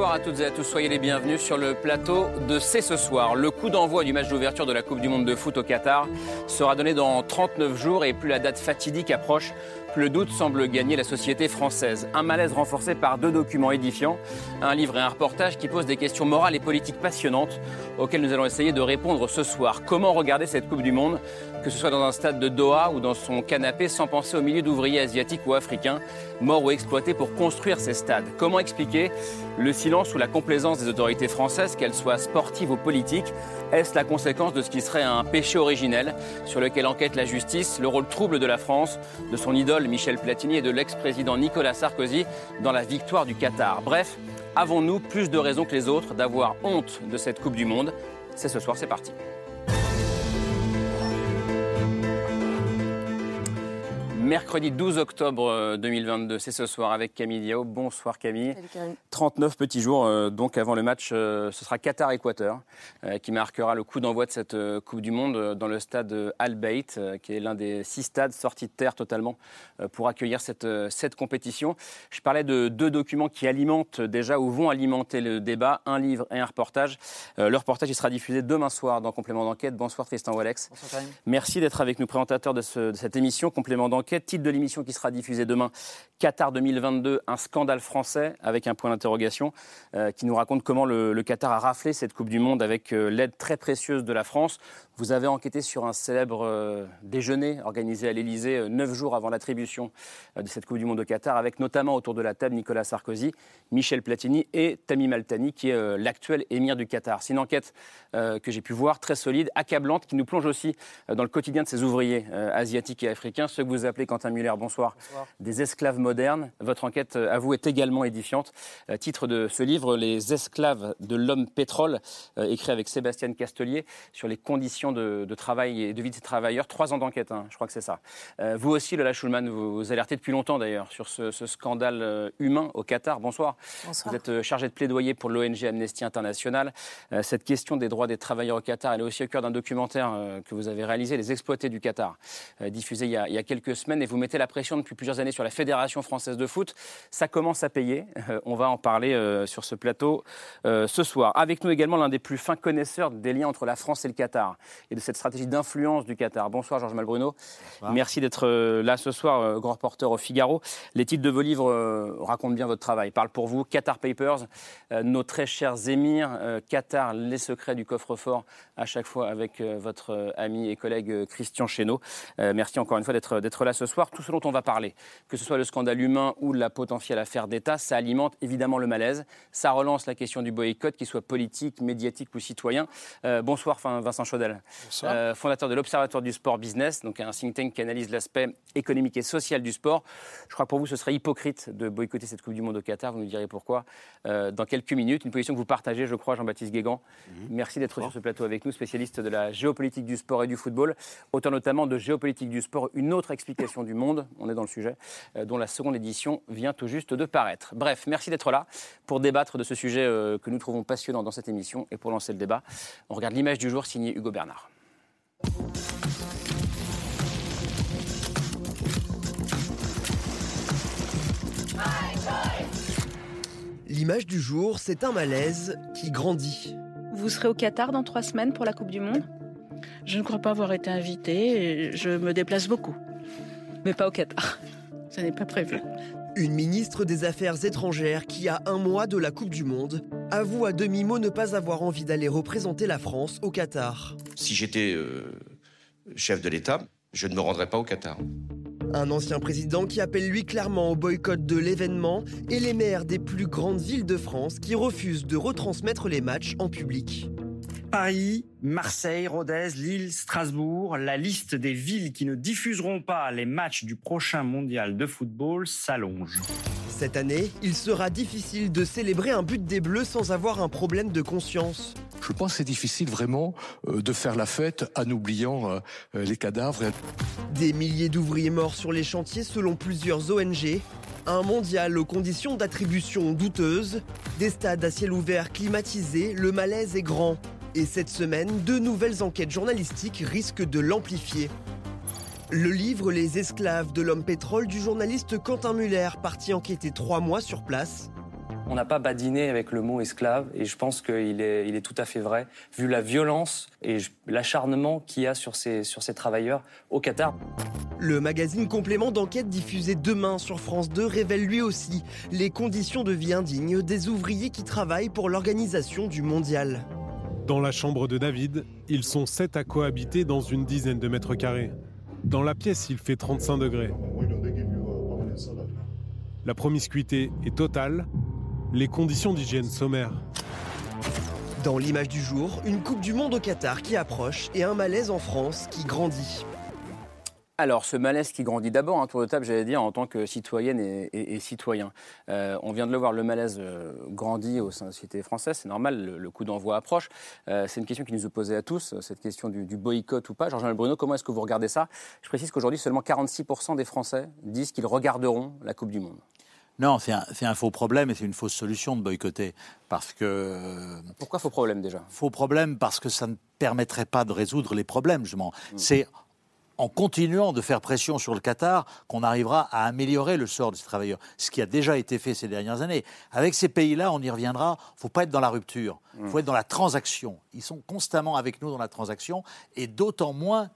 Bonsoir à toutes et à tous, soyez les bienvenus sur le plateau de C'est ce soir. Le coup d'envoi du match d'ouverture de la Coupe du Monde de foot au Qatar sera donné dans 39 jours et plus la date fatidique approche, plus le doute semble gagner la société française. Un malaise renforcé par deux documents édifiants, un livre et un reportage qui posent des questions morales et politiques passionnantes auxquelles nous allons essayer de répondre ce soir. Comment regarder cette Coupe du Monde, que ce soit dans un stade de Doha ou dans son canapé, sans penser aux milliers d'ouvriers asiatiques ou africains morts ou exploités pour construire ces stades. Comment expliquer le silence ou la complaisance des autorités françaises, qu'elles soient sportives ou politiques? Est-ce la conséquence de ce qui serait un péché originel sur lequel enquête la justice, le rôle trouble de la France, de son idole Michel Platini et de l'ex-président Nicolas Sarkozy dans la victoire du Qatar? Bref, avons-nous plus de raisons que les autres d'avoir honte de cette Coupe du Monde? C'est ce soir, c'est parti. Mercredi 12 octobre 2022, c'est ce soir avec Camille Diao. Bonsoir Camille. 39 petits jours euh, donc avant le match, euh, ce sera Qatar-Équateur euh, qui marquera le coup d'envoi de cette Coupe du Monde dans le stade Al Bayt, qui est l'un des six stades sortis de terre totalement pour accueillir cette, cette compétition. Je parlais de deux documents qui alimentent déjà ou vont alimenter le débat, un livre et un reportage. Le reportage il sera diffusé demain soir dans Complément d'enquête. Bonsoir Tristan Walex. Bonsoir Merci d'être avec nous, présentateur de, ce, de cette émission Complément d'enquête titre de l'émission qui sera diffusée demain, Qatar 2022, un scandale français, avec un point d'interrogation, euh, qui nous raconte comment le, Qatar a raflé cette Coupe du Monde avec euh, l'aide très précieuse de la France. Vous avez enquêté sur un célèbre euh, déjeuner organisé à l'Elysée euh, neuf jours avant l'attribution euh, de cette Coupe du Monde au Qatar, avec notamment autour de la table Nicolas Sarkozy, Michel Platini et Tamim Altani, qui est l'actuel émir du Qatar. C'est une enquête que j'ai pu voir très solide, accablante, qui nous plonge aussi dans le quotidien de ces ouvriers asiatiques et africains, ceux que vous appelez, Quentin Muller, bonsoir, bonsoir. des esclaves modernes. Votre enquête, à vous, est également édifiante. Titre de ce livre, Les esclaves de l'homme pétrole, écrit avec Sébastien Castelier, sur les conditions de, de, travail et de vie de ces travailleurs. Trois ans d'enquête, hein, je crois que c'est ça. Euh, vous aussi, Lola Schulman, vous, vous alertez depuis longtemps d'ailleurs sur ce, ce, scandale euh, humain au Qatar. Bonsoir. Bonsoir. Vous êtes euh, chargé de plaidoyer pour l'ONG Amnesty International. Euh, cette question des droits des travailleurs au Qatar, elle est aussi au cœur d'un documentaire euh, que vous avez réalisé, Les exploités du Qatar, diffusé il y, a, il y, a, quelques semaines. Et vous mettez la pression depuis plusieurs années sur la Fédération française de foot. Ça commence à payer. on va en parler sur ce plateau ce soir. Avec nous également l'un des plus fins connaisseurs des liens entre la France et le Qatar et de cette stratégie d'influence du Qatar. Bonsoir Georges Malbruno. Bonsoir. Merci d'être euh, là ce soir, grand reporter au Figaro. Les titres de vos livres euh, racontent bien votre travail. Parlent pour vous. Qatar Papers, euh, nos très chers émirs, Qatar, les secrets du coffre-fort, à chaque fois avec votre ami et collègue Christian Chesneau. merci encore une fois d'être là ce soir. Tout ce dont on va parler, que ce soit le scandale humain ou la potentielle affaire d'État, ça alimente évidemment le malaise. Ça relance la question du boycott, qu'il soit politique, médiatique ou citoyen. bonsoir Vincent Chaudel. Euh, fondateur de l'Observatoire du sport business, donc un think tank qui analyse l'aspect économique et social du sport. Je crois que pour vous, ce serait hypocrite de boycotter cette Coupe du Monde au Qatar. Vous nous direz pourquoi euh, dans quelques minutes. Une position que vous partagez, je crois, Jean-Baptiste Guégan. Mmh. Merci d'être sur ce plateau avec nous, spécialiste de la géopolitique du sport et du football, auteur notamment de Géopolitique du sport, une autre explication du monde, on est dans le sujet, euh, dont la seconde édition vient tout juste de paraître. Bref, merci d'être là pour débattre de ce sujet que nous trouvons passionnant dans cette émission et pour lancer le débat. On regarde l'image du jour signée Hugo Bernard. L'image du jour, c'est un malaise qui grandit. Vous serez au Qatar dans trois semaines pour la Coupe du Monde? Je ne crois pas avoir été invitée. Je me déplace beaucoup. Mais pas au Qatar. Ce n'est pas prévu. Une ministre des Affaires étrangères qui, à un mois de la Coupe du Monde, avoue à demi-mot ne pas avoir envie d'aller représenter la France au Qatar. Si j'étais euh, chef de l'État, je ne me rendrais pas au Qatar. Un ancien président qui appelle lui clairement au boycott de l'événement et les maires des plus grandes villes de France qui refusent de retransmettre les matchs en public. Paris, Marseille, Rodez, Lille, Strasbourg, la liste des villes qui ne diffuseront pas les matchs du prochain mondial de football s'allonge. Cette année, il sera difficile de célébrer un but des Bleus sans avoir un problème de conscience. Je pense que c'est difficile vraiment de faire la fête en oubliant les cadavres. Des milliers d'ouvriers morts sur les chantiers selon plusieurs ONG. Un mondial aux conditions d'attribution douteuses. Des stades à ciel ouvert climatisés, le malaise est grand. Et cette semaine, deux nouvelles enquêtes journalistiques risquent de l'amplifier. Le livre Les esclaves de l'homme pétrole du journaliste Quentin Muller, parti enquêter trois mois sur place. On n'a pas badiné avec le mot esclave et je pense qu'il est, il est tout à fait vrai, vu la violence et l'acharnement qu'il y a sur ces, sur ces travailleurs au Qatar. Le magazine complément d'enquête diffusé demain sur France 2 révèle lui aussi les conditions de vie indignes des ouvriers qui travaillent pour l'organisation du mondial. Dans la chambre de David, ils sont sept à cohabiter dans une dizaine de mètres carrés. Dans la pièce, il fait 35 degrés. La promiscuité est totale, les conditions d'hygiène sommaires. Dans l'image du jour, une Coupe du Monde au Qatar qui approche et un malaise en France qui grandit. Alors, ce malaise qui grandit d'abord, un tour de table, j'allais dire, en tant que citoyenne et, citoyen. Euh, on vient de le voir, le malaise euh, grandit au sein de la société française, c'est normal, le, coup d'envoi approche. Euh, c'est une question qui nous est posée à tous, cette question du, boycott ou pas. Jean-Jean Bruno, comment est-ce que vous regardez ça? Je précise qu'aujourd'hui, seulement 46% des Français disent qu'ils regarderont la Coupe du Monde. Non, c'est un, faux problème et c'est une fausse solution de boycotter. Parce que. Pourquoi faux problème déjà? Faux problème parce que ça ne permettrait pas de résoudre les problèmes, je m'en. Hmm. C'est en continuant de faire pression sur le Qatar qu'on arrivera à améliorer le sort de ces travailleurs. Ce qui a déjà été fait ces dernières années. Avec ces pays-là, on y reviendra, il ne faut pas être dans la rupture, il faut mm. être dans la transaction. Ils sont constamment avec nous dans la transaction, et d'autant moins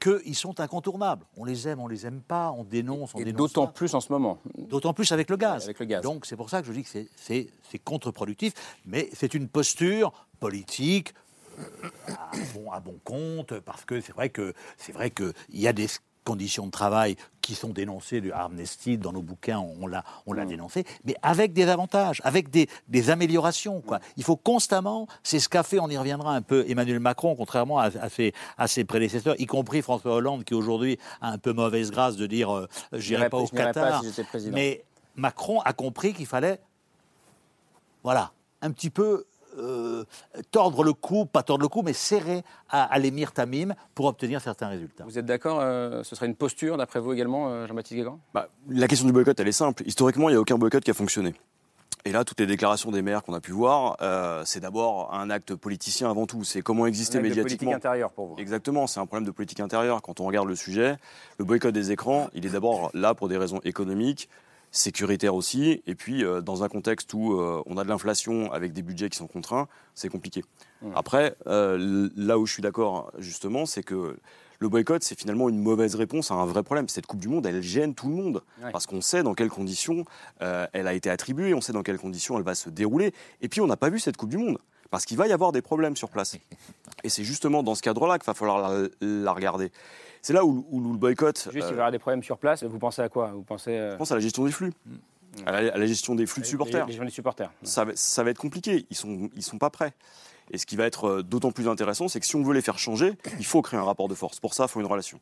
qu'ils sont incontournables. On les aime, on les aime pas, on dénonce, on et D'autant plus en ce moment. D'autant plus avec le gaz. Avec le gaz. Donc c'est pour ça que je dis que c'est contre-productif, mais c'est une posture politique, à bon, compte, parce que c'est vrai que c'est vrai qu'il y a des conditions de travail qui sont dénoncées du Amnesty dans nos bouquins, on l'a on l'a mm. dénoncé, mais avec des avantages, avec des, des améliorations. Quoi. Il faut constamment, c'est ce qu'a fait, on y reviendra un peu, Emmanuel Macron, contrairement à, ses, à ses prédécesseurs, y compris François Hollande, qui aujourd'hui a un peu mauvaise grâce de dire euh, j'irai pas au Qatar. mais Macron a compris qu'il fallait, voilà, un petit peu euh, tordre le cou, pas tordre le cou, mais serrer à, l'émir Tamim pour obtenir certains résultats. Vous êtes d'accord euh, Ce serait une posture, d'après vous également, euh, Jean-Baptiste Guégan? Bah, La question du boycott, elle est simple. Historiquement, il n'y a aucun boycott qui a fonctionné. Et là, toutes les déclarations des maires qu'on a pu voir, c'est d'abord un acte politicien avant tout. C'est comment exister un médiatiquement. politique intérieure pour vous. Exactement, c'est un problème de politique intérieure. Quand on regarde le sujet, le boycott des écrans, il est d'abord là pour des raisons économiques, sécuritaire aussi. Et puis, euh, dans un contexte où euh, on a de l'inflation avec des budgets qui sont contraints, c'est compliqué. Après, euh, là où je suis d'accord, justement, c'est que le boycott, c'est finalement une mauvaise réponse à un vrai problème. Cette Coupe du Monde, elle gêne tout le monde. Parce qu'on sait dans quelles conditions elle a été attribuée, on sait dans quelles conditions elle va se dérouler. Et puis, on n'a pas vu cette Coupe du Monde. Parce qu'il va y avoir des problèmes sur place. Et c'est justement dans ce cadre-là qu'il va falloir la regarder. C'est là où, le boycott. Juste, il va y avoir des problèmes sur place. Vous pensez à quoi? Vous pensez euh, Je pense à la gestion des flux. Mm. À, la, gestion des flux de supporters. Les, les supporters. Ça, ça, va être compliqué. Ils sont, ils sont pas prêts. Et ce qui va être euh, d'autant plus intéressant, c'est que si on veut les faire changer, il faut créer un rapport de force. Pour ça, il faut une relation.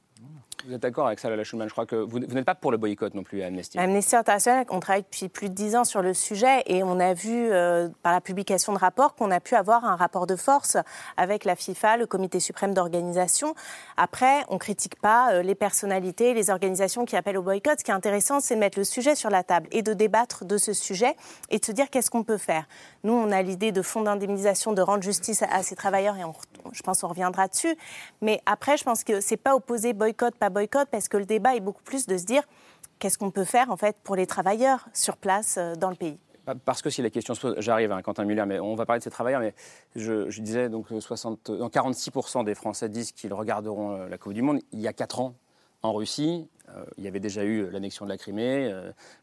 Vous êtes d'accord avec ça, Lala Schulman? Je crois que vous, n'êtes pas pour le boycott non plus à Amnesty. Amnesty International, on travaille depuis plus de dix ans sur le sujet et on a vu euh, par la publication de rapports qu'on a pu avoir un rapport de force avec la FIFA, le Comité suprême d'organisation. Après, on ne critique pas euh, les personnalités, les organisations qui appellent au boycott. Ce qui est intéressant, c'est de mettre le sujet sur la table et de débattre de ce sujet et de se dire qu'est-ce qu'on peut faire. Nous, on a l'idée de fonds d'indemnisation, de rendre justice à, ces travailleurs et je pense qu'on reviendra dessus. Mais après, je pense que c'est pas opposé boycott, pas boycott, parce que le débat est beaucoup plus de se dire qu'est-ce qu'on peut faire en fait pour les travailleurs sur place euh, dans le pays? Parce que si la question se j'arrive, à hein, Quentin Muller, mais on va parler de ces travailleurs, mais je, disais donc 60, 46% des Français disent qu'ils regarderont euh, la Coupe du Monde. Il y a 4 ans, en Russie, euh, il y avait déjà eu l'annexion de la Crimée,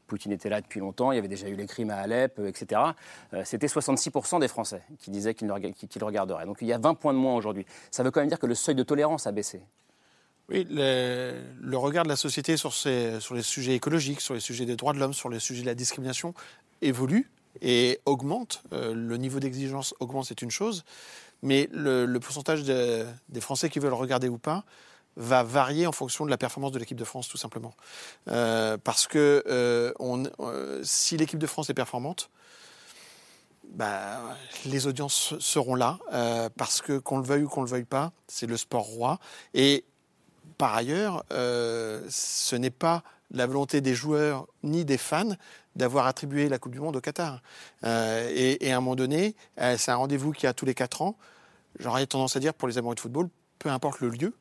Poutine était là depuis longtemps, il y avait déjà eu les crimes à Alep, etc. C'était 66% des Français qui disaient qu'ils le regarderaient. Donc il y a 20 points de moins aujourd'hui. Ça veut quand même dire que le seuil de tolérance a baissé. Oui, le, regard de la société sur, les sujets écologiques, sur les sujets des droits de l'homme, sur les sujets de la discrimination évolue et augmente. Euh, le niveau d'exigence augmente, c'est une chose, mais le, pourcentage des Français qui veulent regarder ou pas va varier en fonction de la performance de l'équipe de France, tout simplement. Euh, parce que euh, si l'équipe de France est performante, bah, les audiences seront là, parce que qu'on le veuille ou qu'on le veuille pas, c'est le sport roi. Et par ailleurs, euh, ce n'est pas la volonté des joueurs ni des fans d'avoir attribué la Coupe du Monde au Qatar. Euh, et, à un moment donné, euh, c'est un rendez-vous qui a tous les quatre ans. J'aurais tendance à dire pour les amoureux de football, peu importe le lieu,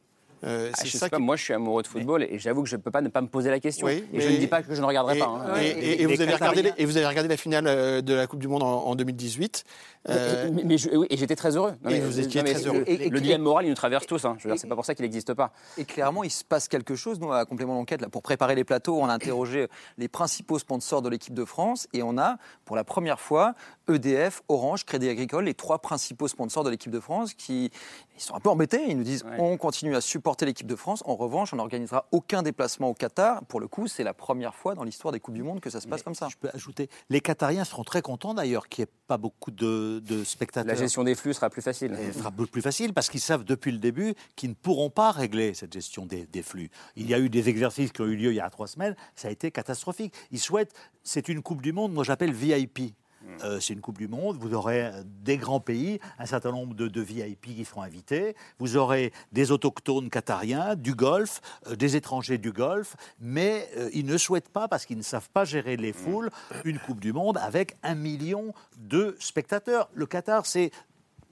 euh, ah, je sais pas, moi je suis amoureux de football et j'avoue que je ne peux pas ne pas me poser la question. et je ne dis pas que je ne regarderai pas. Hein. Et, vous avez regardé, et, vous avez regardé, la finale euh, de la Coupe du Monde en, 2018. Euh... Mais, et j'étais très heureux. et vous étiez très heureux. le dilemme moral, il nous traverse tous. Hein. C'est pas pour ça qu'il n'existe pas. Et clairement, il se passe quelque chose. Nous, à complément d'enquête, pour préparer les plateaux, on a interrogé les principaux sponsors de l'équipe de France et on a, pour la première fois, EDF, Orange, Crédit Agricole, les trois principaux sponsors de l'équipe de France qui ils sont un peu embêtés. Ils nous disent on continue à supporter l'équipe de France. En revanche, on n'organisera aucun déplacement au Qatar. Pour le coup, c'est la première fois dans l'histoire des Coupes du Monde que ça se passe comme ça. Je peux ajouter les Qatariens seront très contents d'ailleurs qu'il n'y ait pas beaucoup de, spectateurs. La gestion des flux sera plus facile. Elle sera plus facile parce qu'ils savent depuis le début qu'ils ne pourront pas régler cette gestion des, des, flux. Il y a eu des exercices qui ont eu lieu il y a trois semaines. Ça a été catastrophique. Ils souhaitent. C'est une Coupe du Monde. Moi, j'appelle VIP. Euh, c'est une Coupe du Monde. Vous aurez des grands pays, un certain nombre de, VIP qui seront invités. Vous aurez des autochtones qatariens, du Golfe, euh, des étrangers du Golfe. Mais euh, ils ne souhaitent pas, parce qu'ils ne savent pas gérer les foules, une Coupe du Monde avec un million de spectateurs. Le Qatar, c'est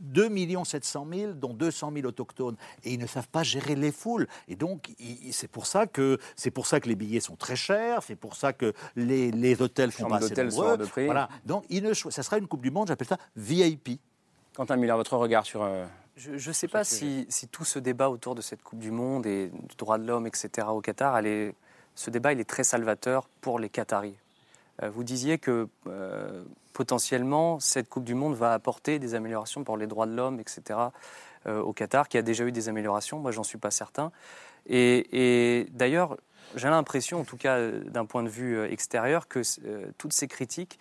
2 700 000, dont 200 000 autochtones. Et ils ne savent pas gérer les foules. Et donc, c'est pour, ça que, pour ça que les billets sont très chers, c'est pour ça que les, les hôtels font pas assez nombreux. De prix. Voilà. Donc, il ne, ça sera une Coupe du Monde, j'appelle ça VIP. Quentin Miller, votre regard sur... Euh, je ne sais pas si, si, tout ce débat autour de cette Coupe du Monde et du droit de l'homme, etc., au Qatar, est, ce débat, il est très salvateur pour les Qataris. Euh, vous disiez que euh, potentiellement, cette Coupe du Monde va apporter des améliorations pour les droits de l'homme, etc., euh, au Qatar, qui a déjà eu des améliorations. Moi, j'en suis pas certain. Et, d'ailleurs, j'ai l'impression, en tout cas d'un point de vue extérieur, que toutes ces critiques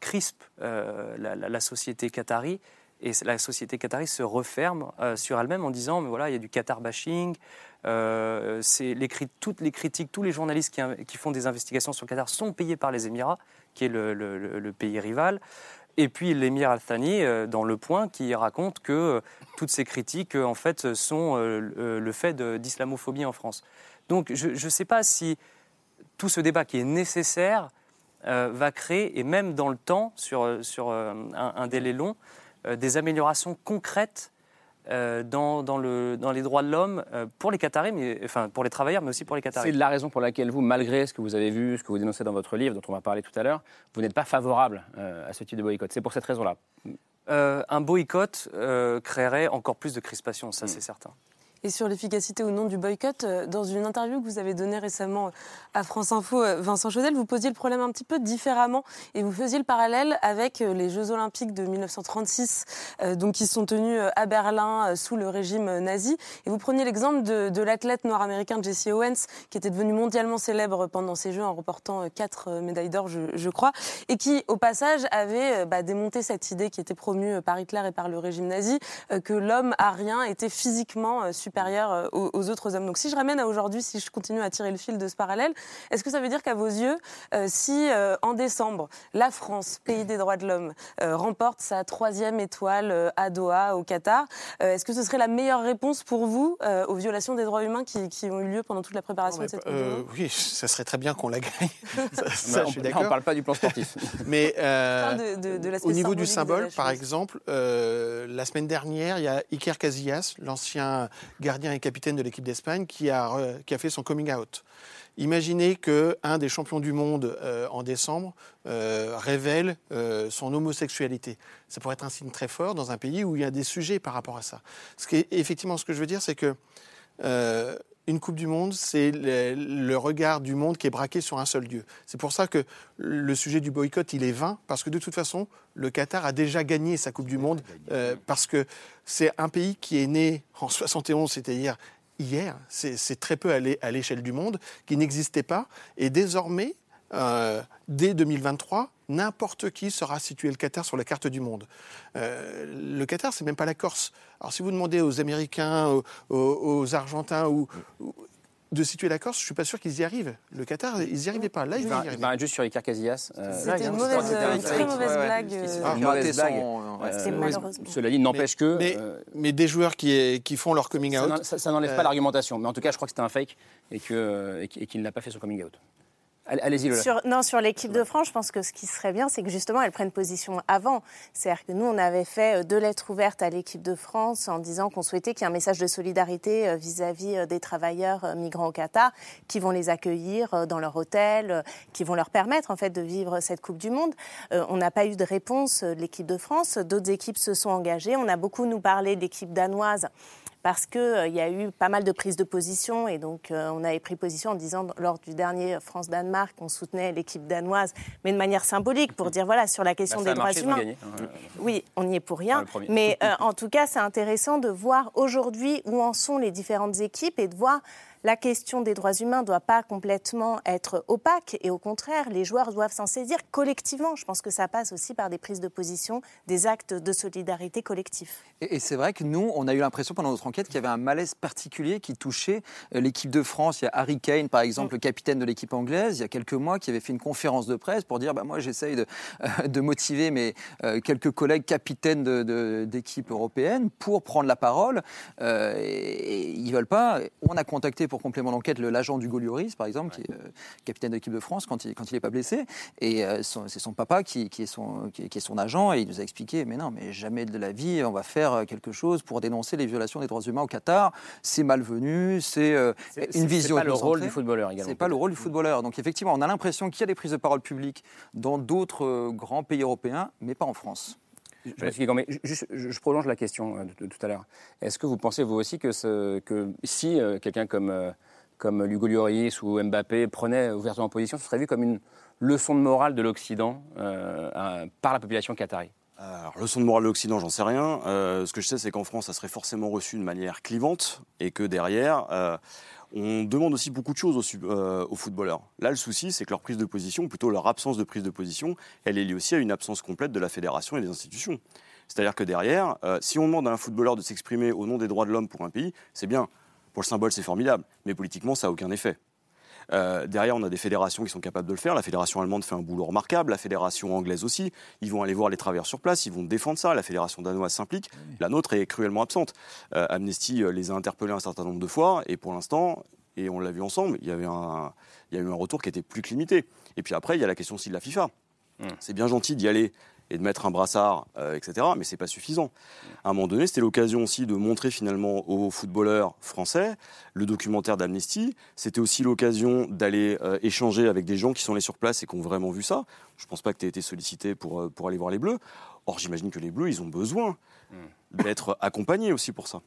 crispent la, société qatari et la société qatari se referme sur elle-même en disant mais voilà il y a du Qatar bashing euh, les, toutes les critiques, tous les journalistes qui, font des investigations sur le Qatar sont payés par les Émirats, qui est le, pays rival. Et puis l'émir Al-Thani, euh, dans Le Point, qui raconte que euh, toutes ces critiques, en fait, sont le fait d'islamophobie en France. Donc je ne sais pas si tout ce débat qui est nécessaire va créer, et même dans le temps, sur, sur un, délai long, des améliorations concrètes euh, dans, dans, le, dans, les droits de l'homme euh, pour les Qataris, mais, enfin pour les travailleurs, mais aussi pour les Qataris. C'est la raison pour laquelle vous, malgré ce que vous avez vu, ce que vous dénoncez dans votre livre, dont on va parler tout à l'heure, vous n'êtes pas favorable euh, à ce type de boycott. C'est pour cette raison-là. un boycott créerait encore plus de crispation, ça mm. c'est certain et sur l'efficacité ou non du boycott. Euh, dans une interview que vous avez donnée récemment à France Info, euh, Vincent Chaudel, vous posiez le problème un petit peu différemment et vous faisiez le parallèle avec euh, les Jeux Olympiques de 1936, donc qui sont tenus à Berlin sous le régime nazi. Et vous preniez l'exemple de, l'athlète noir-américain Jesse Owens, qui était devenu mondialement célèbre pendant ces Jeux en remportant quatre médailles d'or, je, crois, et qui, au passage, avait bah, démonté cette idée qui était promue par Hitler et par le régime nazi, que l'homme arien était physiquement supérieur supérieur euh, aux, autres hommes. Donc si je ramène à aujourd'hui, si je continue à tirer le fil de ce parallèle, est-ce que ça veut dire qu'à vos yeux, euh, si euh, en décembre, la France, pays des droits de l'homme, remporte sa troisième étoile à Doha, au Qatar, est-ce que ce serait la meilleure réponse pour vous aux violations des droits humains qui, ont eu lieu pendant toute la préparation de cette euh, Oui, ça serait très bien qu'on la gagne. ça, je suis d'accord. On ne parle pas du plan sportif. Mais au niveau du symbole, par exemple, la semaine dernière, il y a Iker Casillas, l'ancien gardien et capitaine de l'équipe d'Espagne, qui a, qui a fait son coming out. Imaginez qu'un des champions du monde euh, en décembre euh, révèle euh, son homosexualité. Ça pourrait être un signe très fort dans un pays où il y a des sujets par rapport à ça. Ce qui effectivement, ce que je veux dire, c'est que une Coupe du Monde, c'est le, regard du monde qui est braqué sur un seul lieu. C'est pour ça que le sujet du boycott, il est vain, parce que de toute façon, le Qatar a déjà gagné sa Coupe du Monde, euh, parce que c'est un pays qui est né en 71, c'est-à-dire hier, c'est très peu à l'échelle du monde, qui n'existait pas, et désormais, euh, dès 2023, n'importe qui sera situé le Qatar sur la carte du monde. Euh, le Qatar, c'est même pas la Corse. Alors si vous demandez aux Américains, aux, Argentins, ou, de situer la Corse, je suis pas sûr qu'ils y arrivent. Le Qatar, ils n'y arrivaient pas. Là, ils Il y va juste sur Icar Casillas. euh, C'était une, une mauvaise, histoire une très mauvaise blague. Une euh, mauvaise blague. Euh, malheureusement. Cela dit, n'empêche que. Mais, euh, mais des joueurs qui, qui font leur coming out. ça- ça n'enlève pas euh, l'argumentation. Mais en tout cas, je crois que c'était un fake et qu'il et qu'il n'a pas fait son coming out. Allez- Allez-y, Lola. Sur, non, sur l'équipe de France, je pense que ce qui serait bien, c'est que justement, elle prenne position avant. C'est-à-dire que nous, on avait fait euh, deux lettres ouvertes à l'équipe de France en disant qu'on souhaitait qu'il y ait un message de solidarité euh, vis-à-vis euh, des travailleurs migrants au Qatar, qui vont les accueillir dans leur hôtel, qui vont leur permettre en fait de vivre cette Coupe du Monde. On n'a pas eu de réponse de l'équipe de France. D'autres équipes se sont engagées. On a beaucoup nous parlé de l'équipe danoise parce qu'il y a eu pas mal de prises de position et donc euh, on avait pris position en disant lors du dernier France-Danemark qu'on soutenait l'équipe danoise, mais de manière symbolique pour dire voilà sur la question Bah, des droits marché, humains. gagné. Euh, Oui, on n'y est pour rien. Ah, mais euh, en tout cas, c'est intéressant de voir aujourd'hui où en sont les différentes équipes et de voir la question des droits humains ne doit pas complètement être opaque et au contraire, les joueurs doivent s'en saisir collectivement. Je pense que ça passe aussi par des prises de position, des actes de solidarité collectifs. Et, et c'est vrai que nous, on a eu l'impression pendant notre enquête qu'il y avait un malaise particulier qui touchait euh, l'équipe de France. Il y a Harry Kane, par exemple, le capitaine de l'équipe anglaise, il y a quelques mois, qui avait fait une conférence de presse pour dire bah, Moi, j'essaye de, euh, de motiver mes euh, quelques collègues capitaines de- de- d'équipes européennes pour prendre la parole. Euh, et, et ils ne veulent pas. On a contacté pour complément d'enquête l'agent du Lloris, par exemple, qui est euh, capitaine de l'équipe de France quand il quand il n'est pas blessé. Et euh, c'est son papa qui, qui est son, qui, est- qui est son agent. Et il nous a expliqué Mais non, mais jamais de la vie, on va faire euh, quelque chose pour dénoncer les violations des droits humains au Qatar. C'est malvenu, c'est euh, C'est- une c'est vision. pas le rôle du footballeur également, C'est pas le rôle du footballeur. Donc effectivement, on a l'impression qu'il y a des prises de parole publiques dans d'autres grands pays européens, mais pas en France. Je, m'excuse, mais juste, je, je prolonge la question euh, de, tout à l'heure. Est-ce que vous pensez, vous aussi, que, ce- que si euh, quelqu'un comme, euh, comme Hugo Lloris ou Mbappé prenait ouvertement position, ce serait vu comme une leçon de morale de l'Occident euh, par la population qatari? Alors, leçon de morale de l'Occident, j'en sais rien. Ce que je sais, c'est qu'en France, ça serait forcément reçu de manière clivante et que derrière, on demande aussi beaucoup de choses euh, aux footballeurs. Là, le souci, c'est que leur prise de position, plutôt leur absence de prise de position, elle est liée aussi à une absence complète de la fédération et des institutions. C'est-à-dire que derrière, euh, si on demande à un footballeur de s'exprimer au nom des droits de l'homme pour un pays, c'est bien. Pour le symbole, c'est formidable. Mais politiquement, ça n'a aucun effet. Euh, derrière, on a des fédérations qui sont capables de le faire. La fédération allemande fait un boulot remarquable, la fédération anglaise aussi. Ils vont aller voir les travailleurs sur place, ils vont défendre ça. La fédération danoise s'implique. La nôtre est cruellement absente. Euh, Amnesty euh, les a interpellés un certain nombre de fois, et pour l'instant, et on l'a vu ensemble, il y, avait un, il y a eu un retour qui était plus que limité. Et puis après, il y a la question aussi de la FIFA. C'est bien gentil d'y aller et de mettre un brassard, euh, etc. Mais c'est pas suffisant. À un moment donné, c'était l'occasion aussi de montrer finalement aux footballeurs français le documentaire d'Amnesty. C'était aussi l'occasion d'aller euh, échanger avec des gens qui sont allés sur place et qui ont vraiment vu ça. Je pense pas que tu aies été sollicité pour, euh, pour aller voir les Bleus. Or, j'imagine que les Bleus, ils ont besoin d'être accompagnés aussi pour ça.